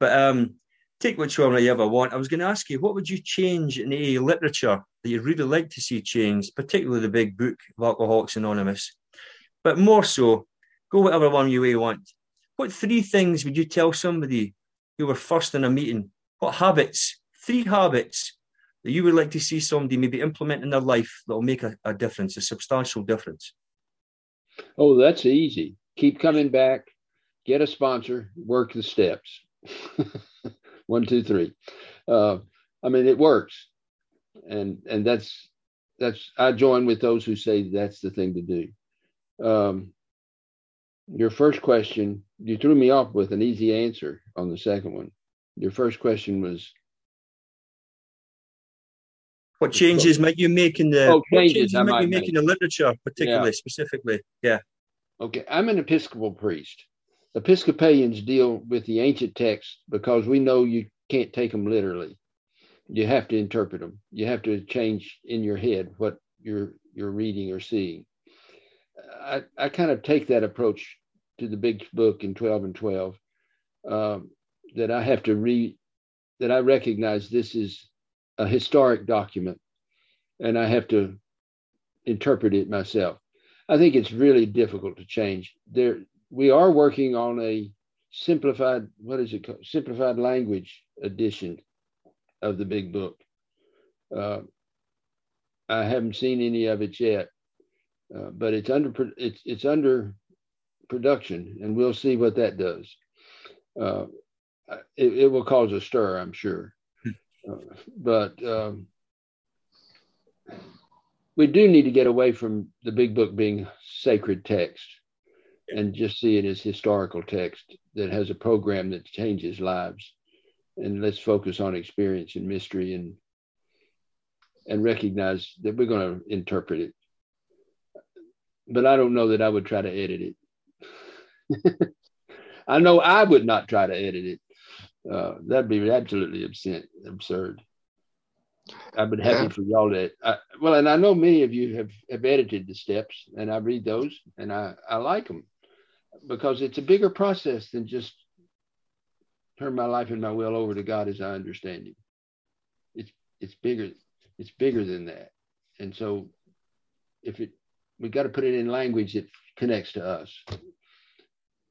K: but um, take which one you ever want. I was going to ask you, what would you change in AA literature that you'd really like to see changed, particularly the big book of Alcoholics Anonymous? But more so, go whatever one you want. What three things would you tell somebody who were first in a meeting? What habits, three habits that you would like to see somebody maybe implement in their life that will make a, a difference, a substantial difference?
B: Oh, that's easy. Keep coming back, get a sponsor, work the steps. One, two, three. Uh, I mean, it works, and and that's that's. I join with those who say that's the thing to do. Um, your first question, you threw me off with an easy answer on the second one. Your first question was
K: what changes might you make in the oh, changes, changes might you make in the literature, particularly yeah. specifically? Yeah.
B: Okay, I'm an Episcopal priest. Episcopalians deal with the ancient texts because we know you can't take them literally. You have to interpret them. You have to change in your head what you're you're reading or seeing. I, I kind of take that approach to the big book in 12 and 12 um, that I have to read, that I recognize this is a historic document and I have to interpret it myself. I think it's really difficult to change. There, we are working on a simplified, what is it called? Simplified language edition of the big book. Uh, I haven't seen any of it yet, uh, but it's under it's it's under production, and we'll see what that does. Uh, it, it, will cause a stir, I'm sure. But um, we do need to get away from the big book being sacred text and just see it as historical text that has a program that changes lives. And let's focus on experience and mystery and and recognize that we're going to interpret it. But I don't know that I would try to edit it. I know I would not try to edit it. Uh, that'd be absolutely absurd. I've been happy yeah. for y'all to. I, well, and I know many of you have, have edited the steps, and I read those, and I, I like them because it's a bigger process than just turn my life and my will over to God as I understand Him. It's it's bigger. It's bigger than that, and so if it we got to put it in language that connects to us.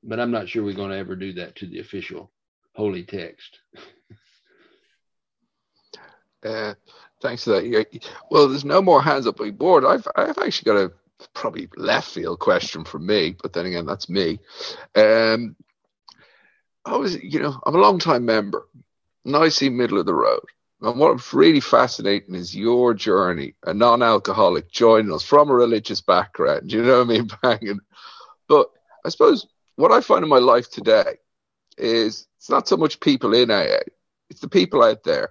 B: But I'm not sure we're going to ever do that to the official holy text.
E: uh, thanks for that. Well, there's no more hands up on board. I've I've actually got a probably left field question from me, but then again, that's me. Um, I was, you know, I'm a long time member, nice middle of the road. And what's really fascinating is your journey, a non-alcoholic joining us from a religious background. You know what I mean? Banging. But I suppose what I find in my life today is it's not so much people in AA, it's the people out there.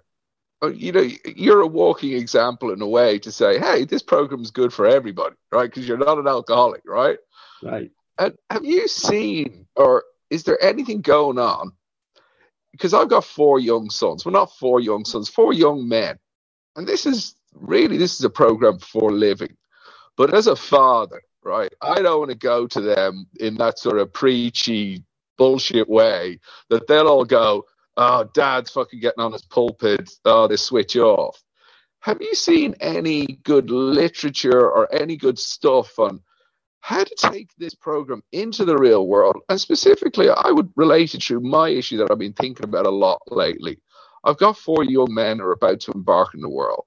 E: Oh, you know, you're a walking example in a way to say, hey, this program is good for everybody, right? Because you're not an alcoholic, right?
B: Right.
E: And have you seen, or is there anything going on? Because I've got four young sons. Well, not four young sons, four young men. And this is really, this is a program for living. But as a father, right, I don't want to go to them in that sort of preachy bullshit way that they'll all go, oh, dad's fucking getting on his pulpit. Oh, they switch off. Have you seen any good literature or any good stuff on how to take this program into the real world? And specifically, I would relate it to my issue that I've been thinking about a lot lately. I've got four young men who are about to embark in the world.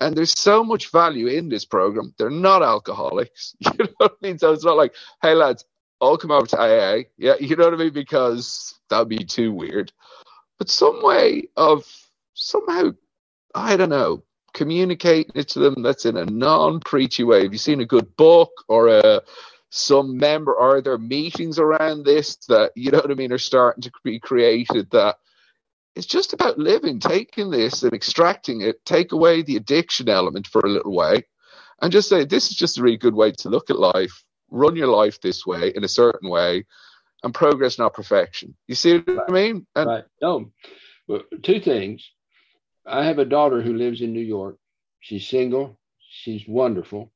E: And there's so much value in this program. They're not alcoholics. You know what I mean? So it's not like, hey lads, all come over to AA. Yeah, you know what I mean? Because that'd be too weird. But some way of somehow, I don't know, communicating it to them that's in a non preachy way. Have you seen a good book or a some member are there meetings around this that you know what I mean are starting to be created that it's just about living, taking this and extracting it, take away the addiction element for a little way, and just say this is just a really good way to look at life. Run your life this way in a certain way, and progress, not perfection. You see what right. I mean?
B: And, right. No, well, two things. I have a daughter who lives in New York. She's single. She's wonderful.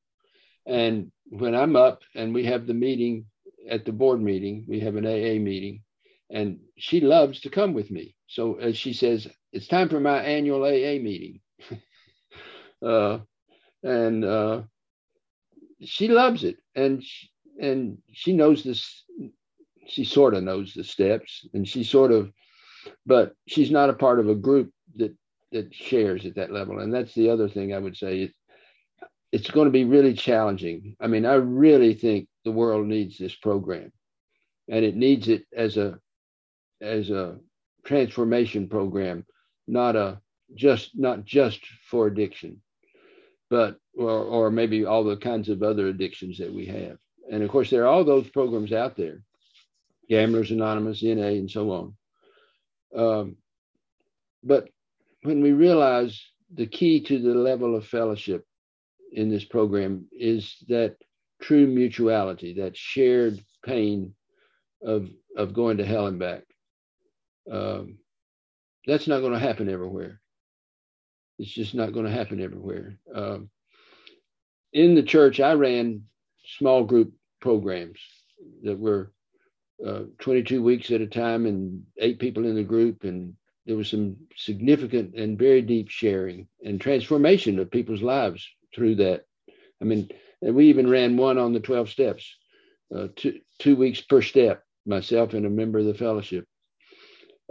B: And when I'm up and we have the meeting at the board meeting, we have an AA meeting, and she loves to come with me. So as she says, it's time for my annual AA meeting. uh, and uh, she loves it. And she, and she knows this, she sort of knows the steps and she sort of, but she's not a part of a group that that shares at that level. And that's the other thing I would say it's going to be really challenging. I mean, I really think the world needs this program, and it needs it as a as a transformation program, not a just not just for addiction, but or or maybe all the kinds of other addictions that we have. And of course, there are all those programs out there, Gamblers Anonymous, NA, and so on. Um, but when we realize the key to the level of fellowship in this program is that true mutuality, that shared pain of of going to hell and back. Um, that's not going to happen everywhere. It's just not going to happen everywhere. Um, in the church, I ran small group programs that were uh, 22 weeks at a time and eight people in the group. And there was some significant and very deep sharing and transformation of people's lives through that. I mean, and we even ran one on the 12 steps, uh, two, two weeks per step, myself and a member of the fellowship.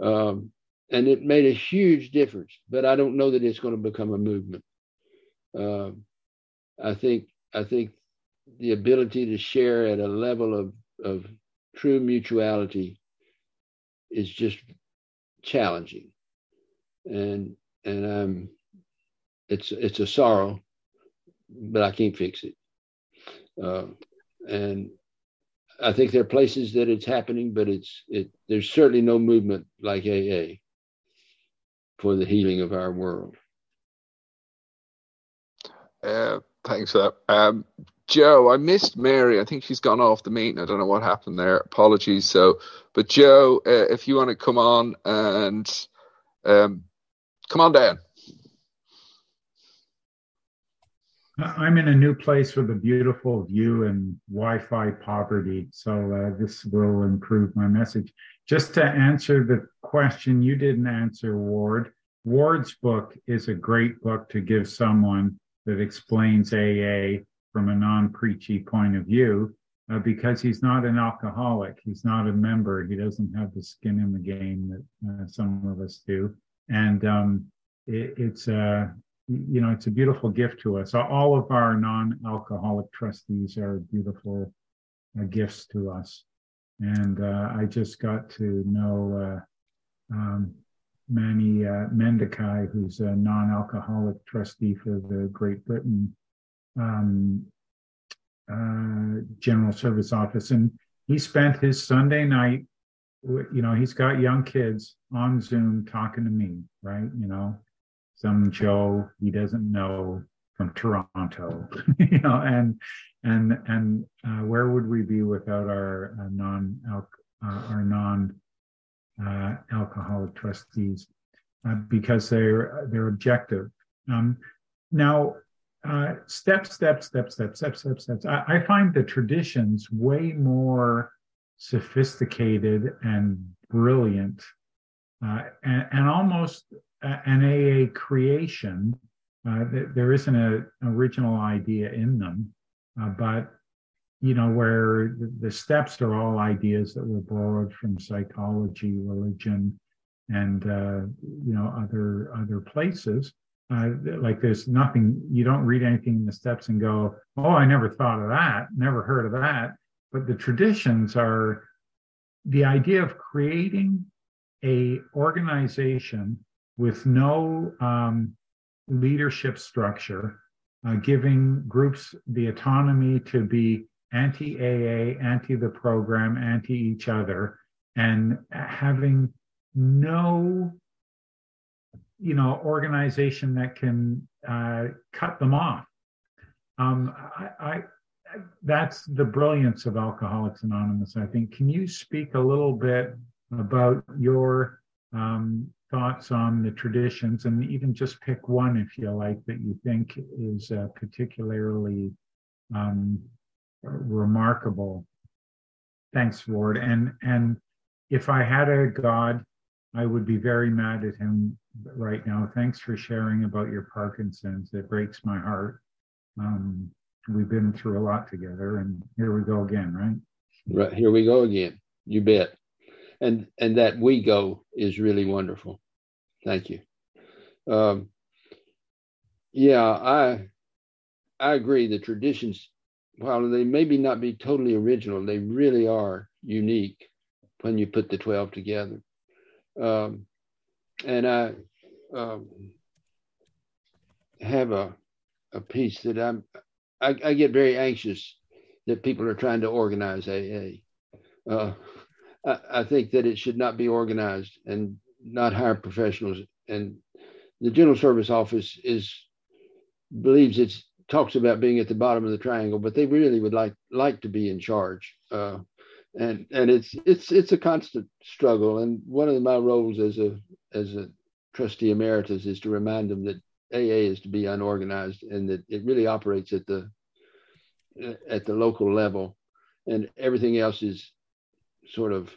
B: Um, and it made a huge difference, but I don't know that it's going to become a movement. Uh, I think I think the ability to share at a level of, of true mutuality is just challenging, and and I'm it's it's a sorrow but I can't fix it. Uh, and I think there are places that it's happening, but it's it. There's certainly no movement like AA for the healing of our world.
E: Uh, thanks for that. Um, Joe, I missed Mary. I think she's gone off the meeting. I don't know what happened there. Apologies. So, but Joe, uh, if you want to come on and um, come on down.
L: I'm in a new place with a beautiful view and Wi-Fi poverty, so uh, this will improve my message. Just to answer the question you didn't answer, Ward. Ward's book is a great book to give someone that explains AA from a non-preachy point of view, uh, because he's not an alcoholic, he's not a member, he doesn't have the skin in the game that uh, some of us do, and um, it, it's a uh, you know, it's a beautiful gift to us. All of our non-alcoholic trustees are beautiful uh, gifts to us. And uh, I just got to know uh, um, Manny uh, Mendekai, who's a non-alcoholic trustee for the Great Britain um, uh, General Service Office, and he spent his Sunday night. You know, he's got young kids on Zoom talking to me, right? You know, some Joe he doesn't know from Toronto, you know, and and and uh, where would we be without our uh, non uh, our non uh, alcoholic trustees uh, because they're they're objective. Um, now, uh, step, step, step, step, step, step, steps. I, I find the traditions way more sophisticated and brilliant, and, and almost an AA creation. Uh, there isn't an original idea in them, uh, but you know where the steps are all ideas that were borrowed from psychology, religion, and uh, you know other other places. Uh, like there's nothing you don't read anything in the steps and go, oh, I never thought of that, never heard of that. But the traditions are the idea of creating a organization with no um, leadership structure, uh, giving groups the autonomy to be anti AA, anti the program, anti each other, and having no you know organization that can uh, cut them off. Um, I, I, that's the brilliance of Alcoholics Anonymous. I think. Can you speak a little bit about your um, thoughts on the traditions, and even just pick one if you like that you think is uh, particularly um, remarkable. Thanks, Ward. And and if I had a God, I would be very mad at him right now. Thanks for sharing about your Parkinson's. It breaks my heart. Um, we've been through a lot together, and here we go again, right?
B: Right here we go again. You bet. And and that we go is really wonderful. Thank you. Um, yeah, I I agree. The traditions, while they maybe not be totally original, they really are unique when you put the twelve together. Um, and I um, have a a piece that I'm I, I, get very anxious that people are trying to organize AA. Uh, I, I, think that it should not be organized and not hire professionals. And the General Service Office is believes it talks about being at the bottom of the triangle, but they really would like like to be in charge. Uh, and and it's it's it's a constant struggle. And one of my roles as a as a trustee emeritus is to remind them that AA is to be unorganized and that it really operates at the at the local level, and everything else is sort of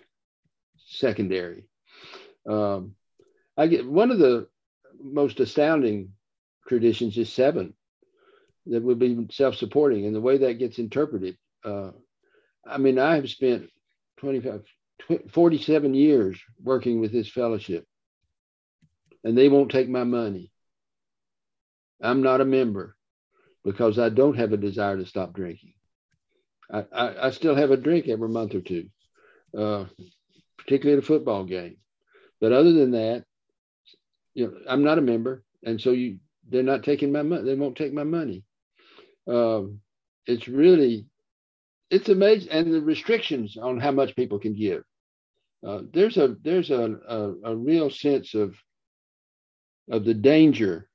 B: secondary. Um, I get one of the most astounding traditions is seven that would be self-supporting, and the way that gets interpreted. Uh, I mean, I have spent 25, 47 years working with this fellowship, and they won't take my money. I'm not a member because I don't have a desire to stop drinking. I, I, I still have a drink every month or two, uh, particularly at a football game. But other than that, you know, I'm not a member, and so you they're not taking my money. They won't take my money. Um, it's really it's amazing, and the restrictions on how much people can give. Uh, there's a there's a, a, a real sense of of the danger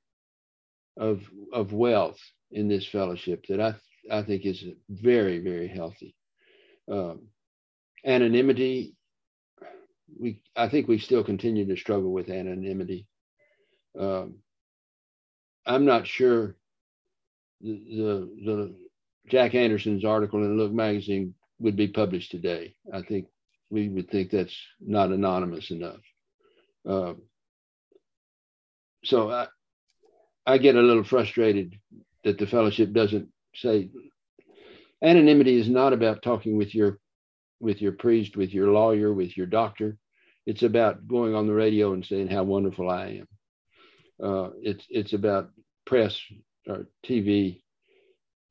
B: of of wealth in this fellowship that I I think is very very healthy. Um, anonymity, we I think we still continue to struggle with anonymity. Um, I'm not sure the, the, Jack Anderson's article in Look magazine would be published today. I think we would think that's not anonymous enough. Uh, so I, I get a little frustrated that the fellowship doesn't say anonymity is not about talking with your with your priest, with your lawyer, with your doctor. It's about going on the radio and saying how wonderful I am. Uh, it's it's about press or TV,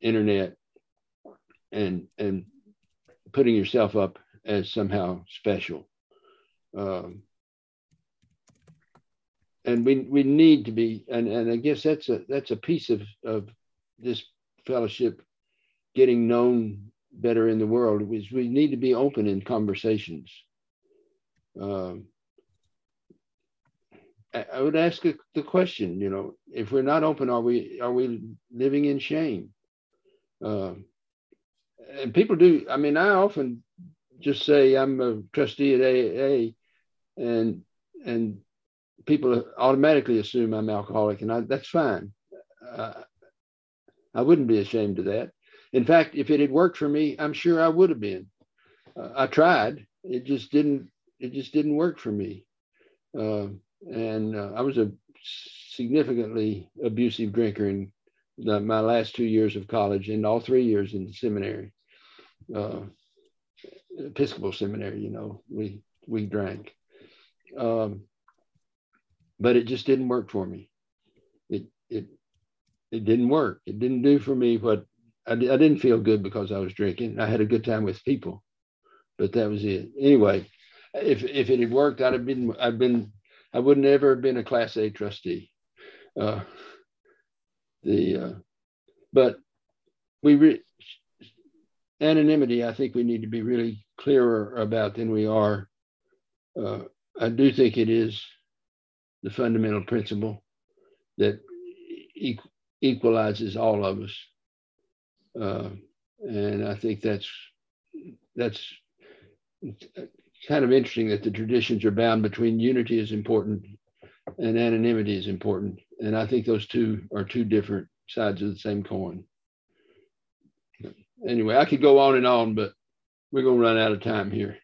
B: internet, and and putting yourself up as somehow special. Um, and we we need to be, and, and I guess that's a that's a piece of of this fellowship getting known better in the world is we need to be open in conversations. Um, I, would ask the question, you know, if we're not open, are we are we living in shame? Um, and people do. I mean, I often just say I'm a trustee at AA, and and people automatically assume I'm alcoholic, and I, that's fine. Uh, I wouldn't be ashamed of that. In fact, if it had worked for me, I'm sure I would have been. Uh, I tried. It just didn't. It just didn't work for me. Uh, and uh, I was a significantly abusive drinker in the, my last two years of college and all three years in seminary uh, Episcopal seminary, you know, we we drank, um, but it just didn't work for me. It it it didn't work. It didn't do for me what I, I didn't feel good because I was drinking. I had a good time with people, but that was it. Anyway, if if it had worked, I'd have been I'd been I would never have been a Class A trustee. Uh, the uh, but we re- anonymity, I think we need to be really clearer about than we are. Uh, I do think it is the fundamental principle that e- equalizes all of us, uh, and I think that's that's kind of interesting that the traditions are bound between unity is important and anonymity is important, and I think those two are two different sides of the same coin. Anyway, I could go on and on, but we're going to run out of time here.